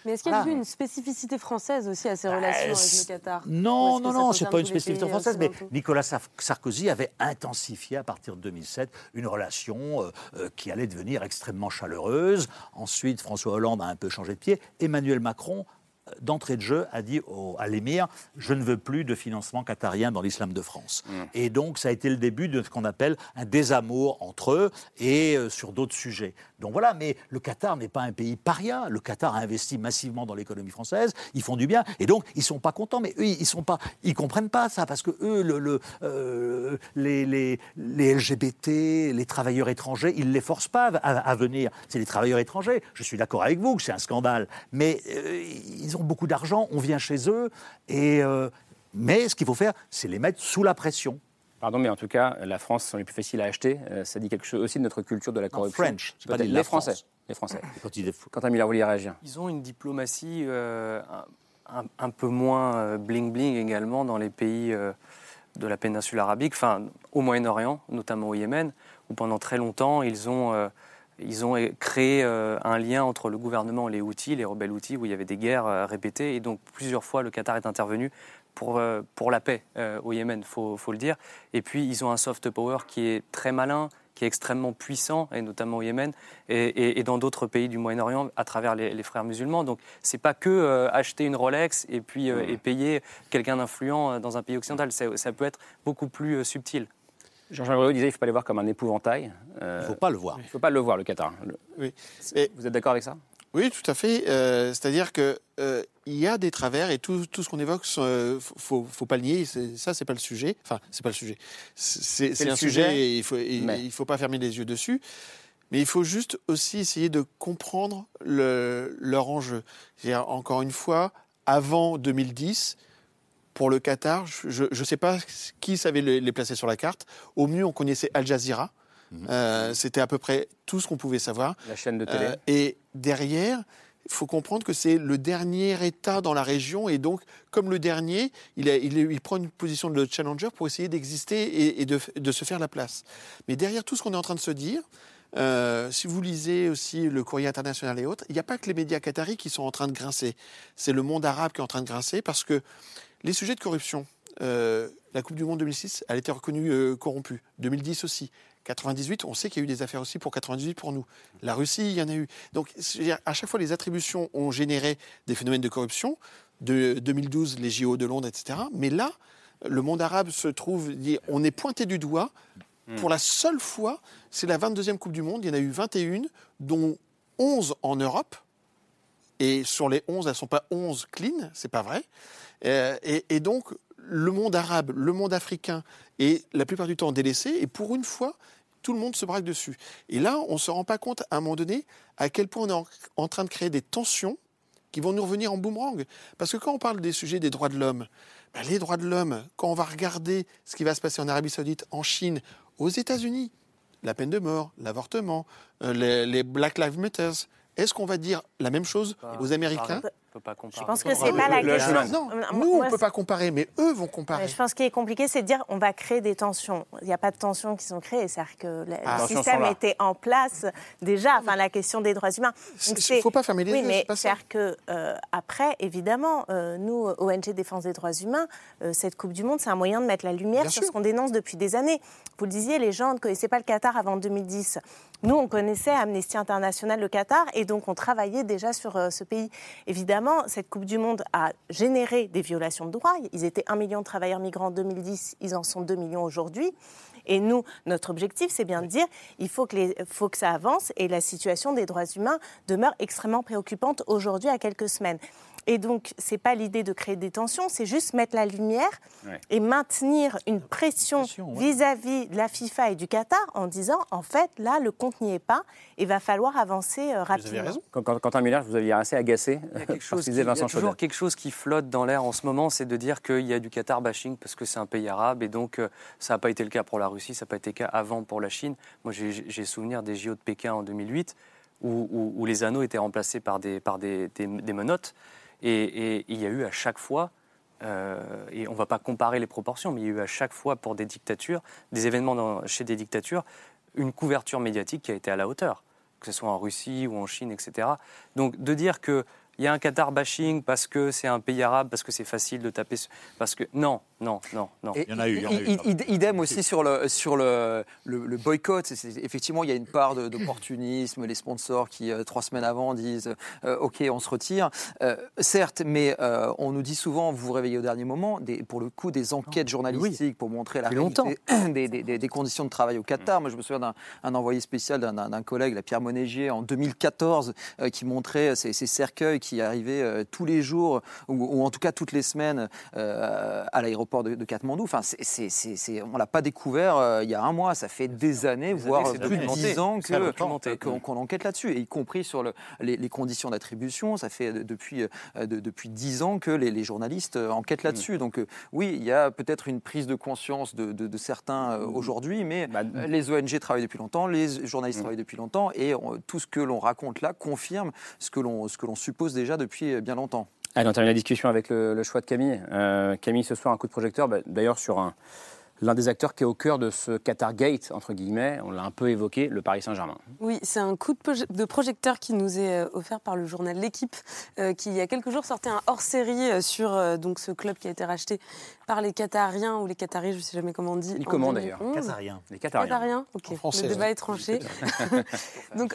Mais est-ce qu'il y a eu une spécificité française aussi à ces relations avec le Qatar Non, non, non, concerne c'est pas une spécificité pays française, mais Nicolas Sar- Sarkozy avait intensifié à partir de 2007 une relation euh, euh, qui allait devenir extrêmement chaleureuse. Ensuite, François Hollande a un peu changé de pied. Emmanuel Macron, euh, d'entrée de jeu, a dit au- à l'émir Je ne veux plus de financement qatarien dans l'islam de France. Et donc, ça a été le début de ce qu'on appelle un désamour entre eux et euh, sur d'autres sujets. Donc voilà, mais le Qatar n'est pas un pays paria. Le Qatar a investi massivement dans l'économie française. Ils font du bien. Et donc, ils sont pas contents. Mais eux, ils sont pas, ils comprennent pas ça parce que eux, euh, les, LGBT, les travailleurs étrangers, ils les forcent pas à, à venir. C'est les travailleurs étrangers. Je suis d'accord avec vous que c'est un scandale. Mais euh, ils ont beaucoup d'argent. On vient chez eux. Et, euh, mais ce qu'il faut faire, c'est les mettre sous la pression. Pardon, mais en tout cas, la France sont les plus faciles à acheter. Euh, ça dit quelque chose aussi de notre culture de la corruption. French, pas la les Français. France. Les Français. Quand il est fou. Quentin Miller, vous voulez réagir Ils ont une diplomatie euh, un, peu moins bling-bling également dans les pays euh, de la péninsule arabique, enfin au Moyen-Orient, notamment au Yémen, où pendant très longtemps ils ont, euh, ils ont créé euh, un lien entre le gouvernement et les Houthis, les rebelles Houthis, où il y avait des guerres euh, répétées, et donc plusieurs fois le Qatar est intervenu pour, euh, pour la paix euh, au Yémen, il faut, faut le dire. Et puis ils ont un soft power qui est très malin, qui est extrêmement puissant, et notamment au Yémen, et, et- et dans d'autres pays du Moyen-Orient à travers les, les frères musulmans. Donc c'est pas que euh, acheter une Rolex et puis euh, et payer quelqu'un d'influent dans un pays occidental. Ça, ça peut être beaucoup plus euh, subtil. Jean-Jean Gréau disait qu'il ne faut pas les voir comme un épouvantail. Euh, Il ne faut pas le voir. Il ne faut pas le voir, le Qatar. Le- Oui. Vous êtes d'accord avec ça? Oui, tout à fait. Euh, C'est-à-dire que euh, il y a des travers et tout, tout ce qu'on évoque, euh, faut, faut pas le nier. Ça, c'est pas le sujet. Enfin, c'est pas le sujet. C'est un sujet, sujet et il faut, et- mais- il faut pas fermer les yeux dessus. Mais il faut juste aussi essayer de comprendre le, leur enjeu. Encore une fois, avant 2010, pour le Qatar, je ne sais pas qui savait les, les placer sur la carte. Au mieux, on connaissait Al Jazeera. Euh, C'était à peu près tout ce qu'on pouvait savoir. La chaîne de télé. Euh, et derrière, faut comprendre que c'est le dernier État dans la région. Et donc, comme le dernier, il, il, il prend une position de challenger pour essayer d'exister et, de, se faire la place. Mais derrière tout ce qu'on est en train de se dire, euh, si vous lisez aussi le courrier international et autres, il n'y a pas que les médias qataris qui sont en train de grincer. C'est le monde arabe qui est en train de grincer parce que les sujets de corruption, euh, la Coupe du Monde 2006, elle été reconnue euh, corrompue. 2010 aussi. 98, on sait qu'il y a eu des affaires aussi pour 98 pour nous. La Russie, il y en a eu. Donc, à chaque fois, les attributions ont généré des phénomènes de corruption. De 2012, les JO de Londres, etc. Mais là, le monde arabe se trouve, on est pointé du doigt. Pour la seule fois, c'est la 22e Coupe du Monde. Il y en a eu 21, dont 11 en Europe. Et sur les 11, elles ne sont pas 11 clean, c'est pas vrai. Euh, et, et donc, le monde arabe, le monde africain est la plupart du temps délaissé. Et pour une fois, tout le monde se braque dessus. Et là, on ne se rend pas compte, à un moment donné, à quel point on est en, en train de créer des tensions qui vont nous revenir en boomerang. Parce que quand on parle des sujets des droits de l'homme, ben, les droits de l'homme, quand on va regarder ce qui va se passer en Arabie Saoudite, en Chine, aux États-Unis, la peine de mort, l'avortement, euh, les, les Black Lives Matter, est-ce qu'on va dire la même chose aux Américains? Peut pas comparer. Je pense que c'est pas la question. Non, nous, on peut pas comparer, mais eux vont comparer. Je pense qu'il est compliqué, c'est de dire on va créer des tensions. Il n'y a pas de tensions qui sont créées, c'est-à-dire que le, Ah. système était en place déjà. Enfin, la question des droits humains. Donc, c'est- faut pas fermer les oui, yeux, mais c'est-à-dire que euh, après, évidemment, euh, nous, ONG Défense des droits humains, euh, cette Coupe du Monde, c'est un moyen de mettre la lumière Bien sur sûr. ce qu'on dénonce depuis des années. Vous le disiez, les gens ne connaissaient pas le Qatar avant 2010. Nous, on connaissait Amnesty International le Qatar et donc on travaillait déjà sur euh, ce pays. Évidemment, cette Coupe du Monde a généré des violations de droits. Ils étaient 1 million de travailleurs migrants en 2010, ils en sont 2 millions aujourd'hui. Et nous, notre objectif, c'est bien de dire il faut que, les, faut que ça avance et la situation des droits humains demeure extrêmement préoccupante aujourd'hui à quelques semaines. Et donc, ce n'est pas l'idée de créer des tensions, c'est juste mettre la lumière Ouais. et maintenir une pression vis-à-vis de la FIFA et du Qatar en disant en fait, là, le compte n'y est pas et va falloir avancer euh, rapidement. Quand- quand- Quentin Miller, vous aviez assez agacé Il y a quelque chose que qui- il y a toujours quelque chose qui flotte dans l'air en ce moment, c'est de dire qu'il y a du Qatar bashing parce que c'est un pays arabe et donc euh, ça n'a pas été le cas pour la Russie, ça n'a pas été le cas avant pour la Chine. Moi, j'ai j'ai souvenir des JO de Pékin en 2008 où, où- où les anneaux étaient remplacés par des, par des, des- des menottes et, il y a eu à chaque fois euh, et on ne va pas comparer les proportions, mais il y a eu à chaque fois pour des dictatures, des événements chez des dictatures, une couverture médiatique qui a été à la hauteur, que ce soit en Russie ou en Chine, etc. Donc de dire que il y a un Qatar bashing parce que c'est un pays arabe, parce que c'est facile de taper, parce que non, non, non, non. Et i- i- id- Idem aussi sur le, sur le, le, le boycott. Effectivement, il y a une part d'opportunisme. Les sponsors qui, euh, trois semaines avant, disent euh, OK, on se retire. Euh, certes, mais euh, on nous dit souvent, vous vous réveillez au dernier moment, des, pour le coup, des enquêtes journalistiques pour montrer la réalité des, des- des- des conditions de travail au Qatar. Moi, je me souviens d'un un envoyé spécial d'un- collègue, la Pierre Monégier, en 2014, euh, qui montrait ces, ces cercueils qui arrivaient euh, tous les jours, ou, ou en tout cas toutes les semaines, euh, à l'aéroport de, de Katmandou. Enfin, on ne l'a pas découvert euh, il y a un mois, ça fait des années, voire années, plus de dix ans qu'on enquête là-dessus, y compris sur le- les, les conditions d'attribution. Ça fait de- depuis, de- depuis dix ans que les, les journalistes enquêtent là-dessus. Donc oui, il y a peut-être une prise de conscience de, certains euh, aujourd'hui, mais euh, les ONG travaillent depuis longtemps, les journalistes travaillent depuis longtemps, et on- tout ce que l'on raconte là confirme ce que l'on ce déjà depuis euh, bien longtemps. Allez, on termine la discussion avec le, le choix de Camille. Euh, Camille, ce soir, un coup de projecteur, bah, d'ailleurs, sur un- l'un des acteurs qui est au cœur de ce Qatar Gate, entre guillemets, on l'a un peu évoqué, le Paris Saint-Germain. Oui, c'est un coup de, proje- de projecteur qui nous est euh, offert par le journal L'équipe, euh, qui il y a quelques jours sortait un hors-série euh, sur euh, donc ce club qui a été racheté par les Qatariens ou les Qataris, je ne sais jamais comment on dit. Ni en comment, d'ailleurs. 2011. Qatariens. Les Qatariens. Qatariens, ok. En français, le débat ouais. est tranché. donc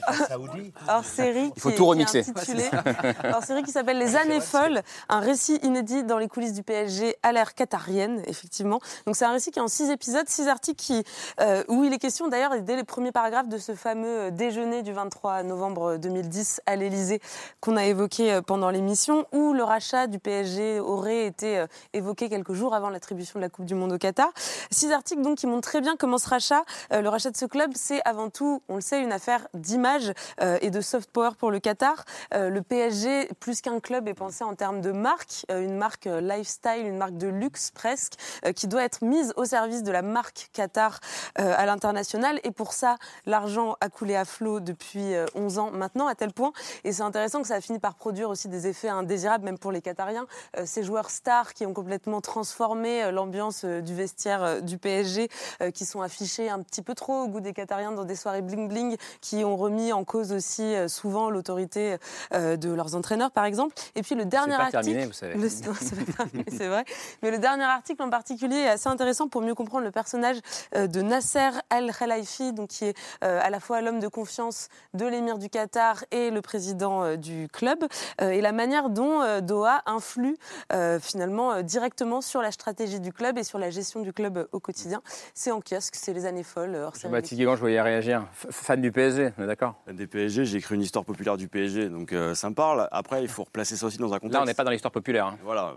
hors-série. Il faut qui tout est remixer. hors-série qui s'appelle Les années folles, un récit inédit dans les coulisses du PSG à l'ère qatarienne, effectivement. Donc c'est un récit qui est en six épisodes, six articles qui, euh, où il est question d'ailleurs dès les premiers paragraphes de ce fameux euh, déjeuner du 23 novembre 2010 à l'Élysée qu'on a évoqué euh, pendant l'émission, où le rachat du PSG aurait été évoqué quelques jours avant l'attribution de la Coupe du Monde au Qatar. Six articles donc qui montrent très bien comment ce rachat, le rachat de ce club, c'est avant tout, on le sait, une affaire d'image et de soft power pour le Qatar. Le PSG, plus qu'un club, est pensé en termes de marque, une marque lifestyle, une marque de luxe presque, qui doit être mise au service de la marque Qatar euh, à l'international. Et pour ça, l'argent a coulé à flot depuis euh, 11 ans maintenant, à tel point. Et c'est intéressant que ça a fini par produire aussi des effets indésirables, même pour les Qatariens. Euh, ces joueurs stars qui ont complètement transformé euh, l'ambiance euh, du vestiaire euh, du PSG, euh, qui sont affichés un petit peu trop au goût des Qatariens dans des soirées bling-bling, qui ont remis en cause aussi euh, souvent l'autorité euh, de leurs entraîneurs, par exemple. Et puis le dernier pas article. terminé, vous savez. Le- c'est vrai. Mais le dernier article en particulier est assez intéressant pour mieux comprendre le personnage euh, de Nasser Al-Khelaifi, donc qui est euh, à la fois l'homme de confiance de l'émir du Qatar et le président euh, du club, euh, et la manière dont euh, Doha influe euh, finalement euh, directement sur la stratégie du club et sur la gestion du club au quotidien. C'est en kiosque, c'est les années folles. hors série. Baptiste Guégan, je voyais réagir. F- fan du PSG, on est d'accord? Des PSG, j'ai écrit une histoire populaire du PSG, donc euh, ça me parle. Après, il faut replacer ça aussi dans un contexte. Là, on n'est pas dans l'histoire populaire. hein. Voilà.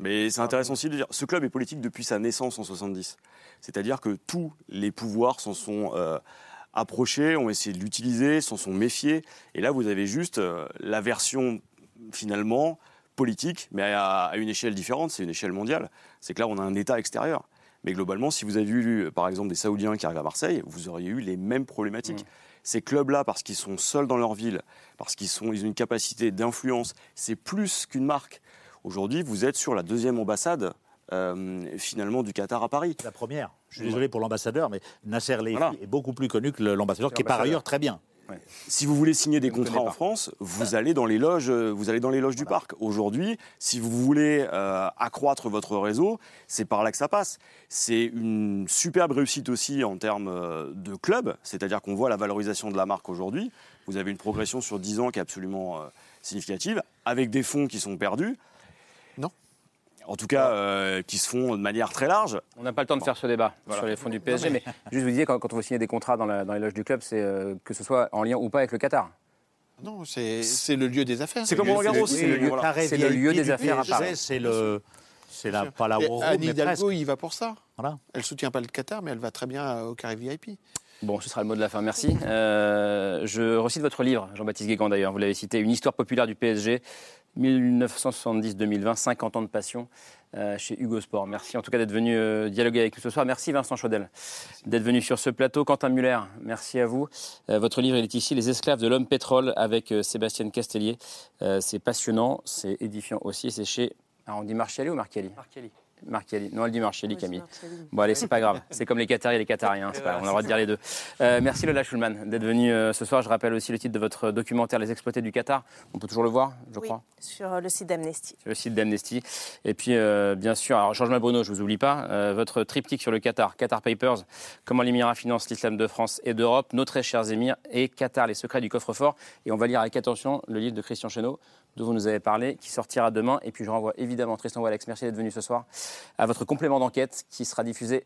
Mais c'est intéressant aussi de dire, ce club est politique depuis sa naissance en 70. C'est-à-dire que tous les pouvoirs s'en sont euh, approchés, ont essayé de l'utiliser, s'en sont méfiés. Et là, vous avez juste euh, la version, finalement, politique, mais à, à une échelle différente, c'est une échelle mondiale. C'est que là, on a un État extérieur. Mais globalement, si vous avez eu, par exemple, des Saoudiens qui arrivent à Marseille, vous auriez eu les mêmes problématiques. Mm. Ces clubs-là, parce qu'ils sont seuls dans leur ville, parce qu'ils ont une capacité d'influence, c'est plus qu'une marque. Aujourd'hui, vous êtes sur la deuxième ambassade finalement du Qatar à Paris. La première. Je suis désolé pour l'ambassadeur, mais Nasser Lehi Voilà. est beaucoup plus connu que l'ambassadeur, qui est par ailleurs très bien. Si vous voulez signer des contrats en. France, vous allez dans les loges, euh, vous allez dans les loges du parc. Aujourd'hui, si vous voulez euh, accroître votre réseau, c'est par là que ça passe. C'est une superbe réussite aussi en termes euh, de club, c'est-à-dire qu'on voit la valorisation de la marque aujourd'hui. Vous avez une progression sur 10 ans qui est absolument euh, significative, avec des fonds qui sont perdus. En tout cas, euh, qui se font de manière très large. On n'a pas le temps de faire ce débat Voilà. sur les fonds du PSG, Non, mais... juste vous disiez, quand, quand on veut signer des contrats dans, la- dans les loges du club, c'est euh, que ce soit en lien ou pas avec le Qatar. Non, c'est c'est le lieu des affaires. C'est comme Roland Garros, c'est le lieu- c'est le lieu des affaires à Paris. C'est le, c'est la, pas la Euro, Anne mais Hidalgo, presque. il va pour ça. Voilà. Elle soutient pas le Qatar, mais elle va très bien au carré VIP. Bon, ce sera le mot de la fin, merci. Euh, je recite votre livre, Jean-Baptiste Guégan d'ailleurs, vous l'avez cité, Une histoire populaire du PSG, 1970-2020, 50 ans de passion, euh, chez Hugo Sport. Merci en tout cas d'être venu euh, dialoguer avec nous ce soir. Merci Vincent Chaudel d'être venu sur ce plateau. Quentin Muller, merci à vous. Euh, votre livre il est ici, Les esclaves de l'homme pétrole, avec Sébastien Castellier. C'est passionnant, c'est édifiant aussi, c'est chez... Alors on dit Marchiali ou Marchiali? Marchiali. Marchiali. Non, elle dit Marchiali, Oui, Camille. Marchiali. Bon, allez, c'est pas grave. C'est comme les Qataris et les Qatariens. grave, On a le droit de dire les deux. Euh, merci Lola Schulman d'être venue euh, ce soir. Je rappelle aussi le titre de votre documentaire Les exploités du Qatar. On peut toujours le voir, je Oui, crois. sur euh, le site d'Amnesty. Sur le site d'Amnesty. Et puis, euh, bien sûr, alors Georges Bruno, je vous oublie pas, votre triptyque sur le Qatar, Qatar Papers, comment l'émirat finance l'islam de France et d'Europe, nos très chers émirs, et Qatar, les secrets du coffre-fort. Et on va lire avec attention le livre de Christian Chenot, dont vous nous avez parlé, qui sortira demain. Et puis, je renvoie évidemment Tristan Wallex, merci d'être venu ce soir, à votre complément d'enquête qui sera diffusé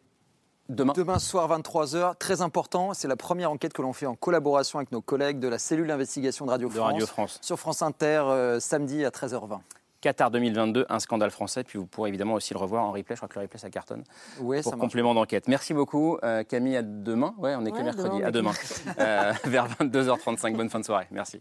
demain. Demain soir, 23h, très important. C'est la première enquête que l'on fait en collaboration avec nos collègues de la cellule d'investigation de Radio De France. Radio France. Sur France Inter, euh, samedi à 13h20. Qatar 2022, un scandale français. Puis vous pourrez évidemment aussi le revoir en replay. Je crois que le replay, ça cartonne. Ouais, pour ça complément d'enquête. Merci beaucoup, euh, Camille. À demain. Ouais, on est que mercredi. demain, à demain. Euh, vers 22h35. Bonne fin de soirée. Merci.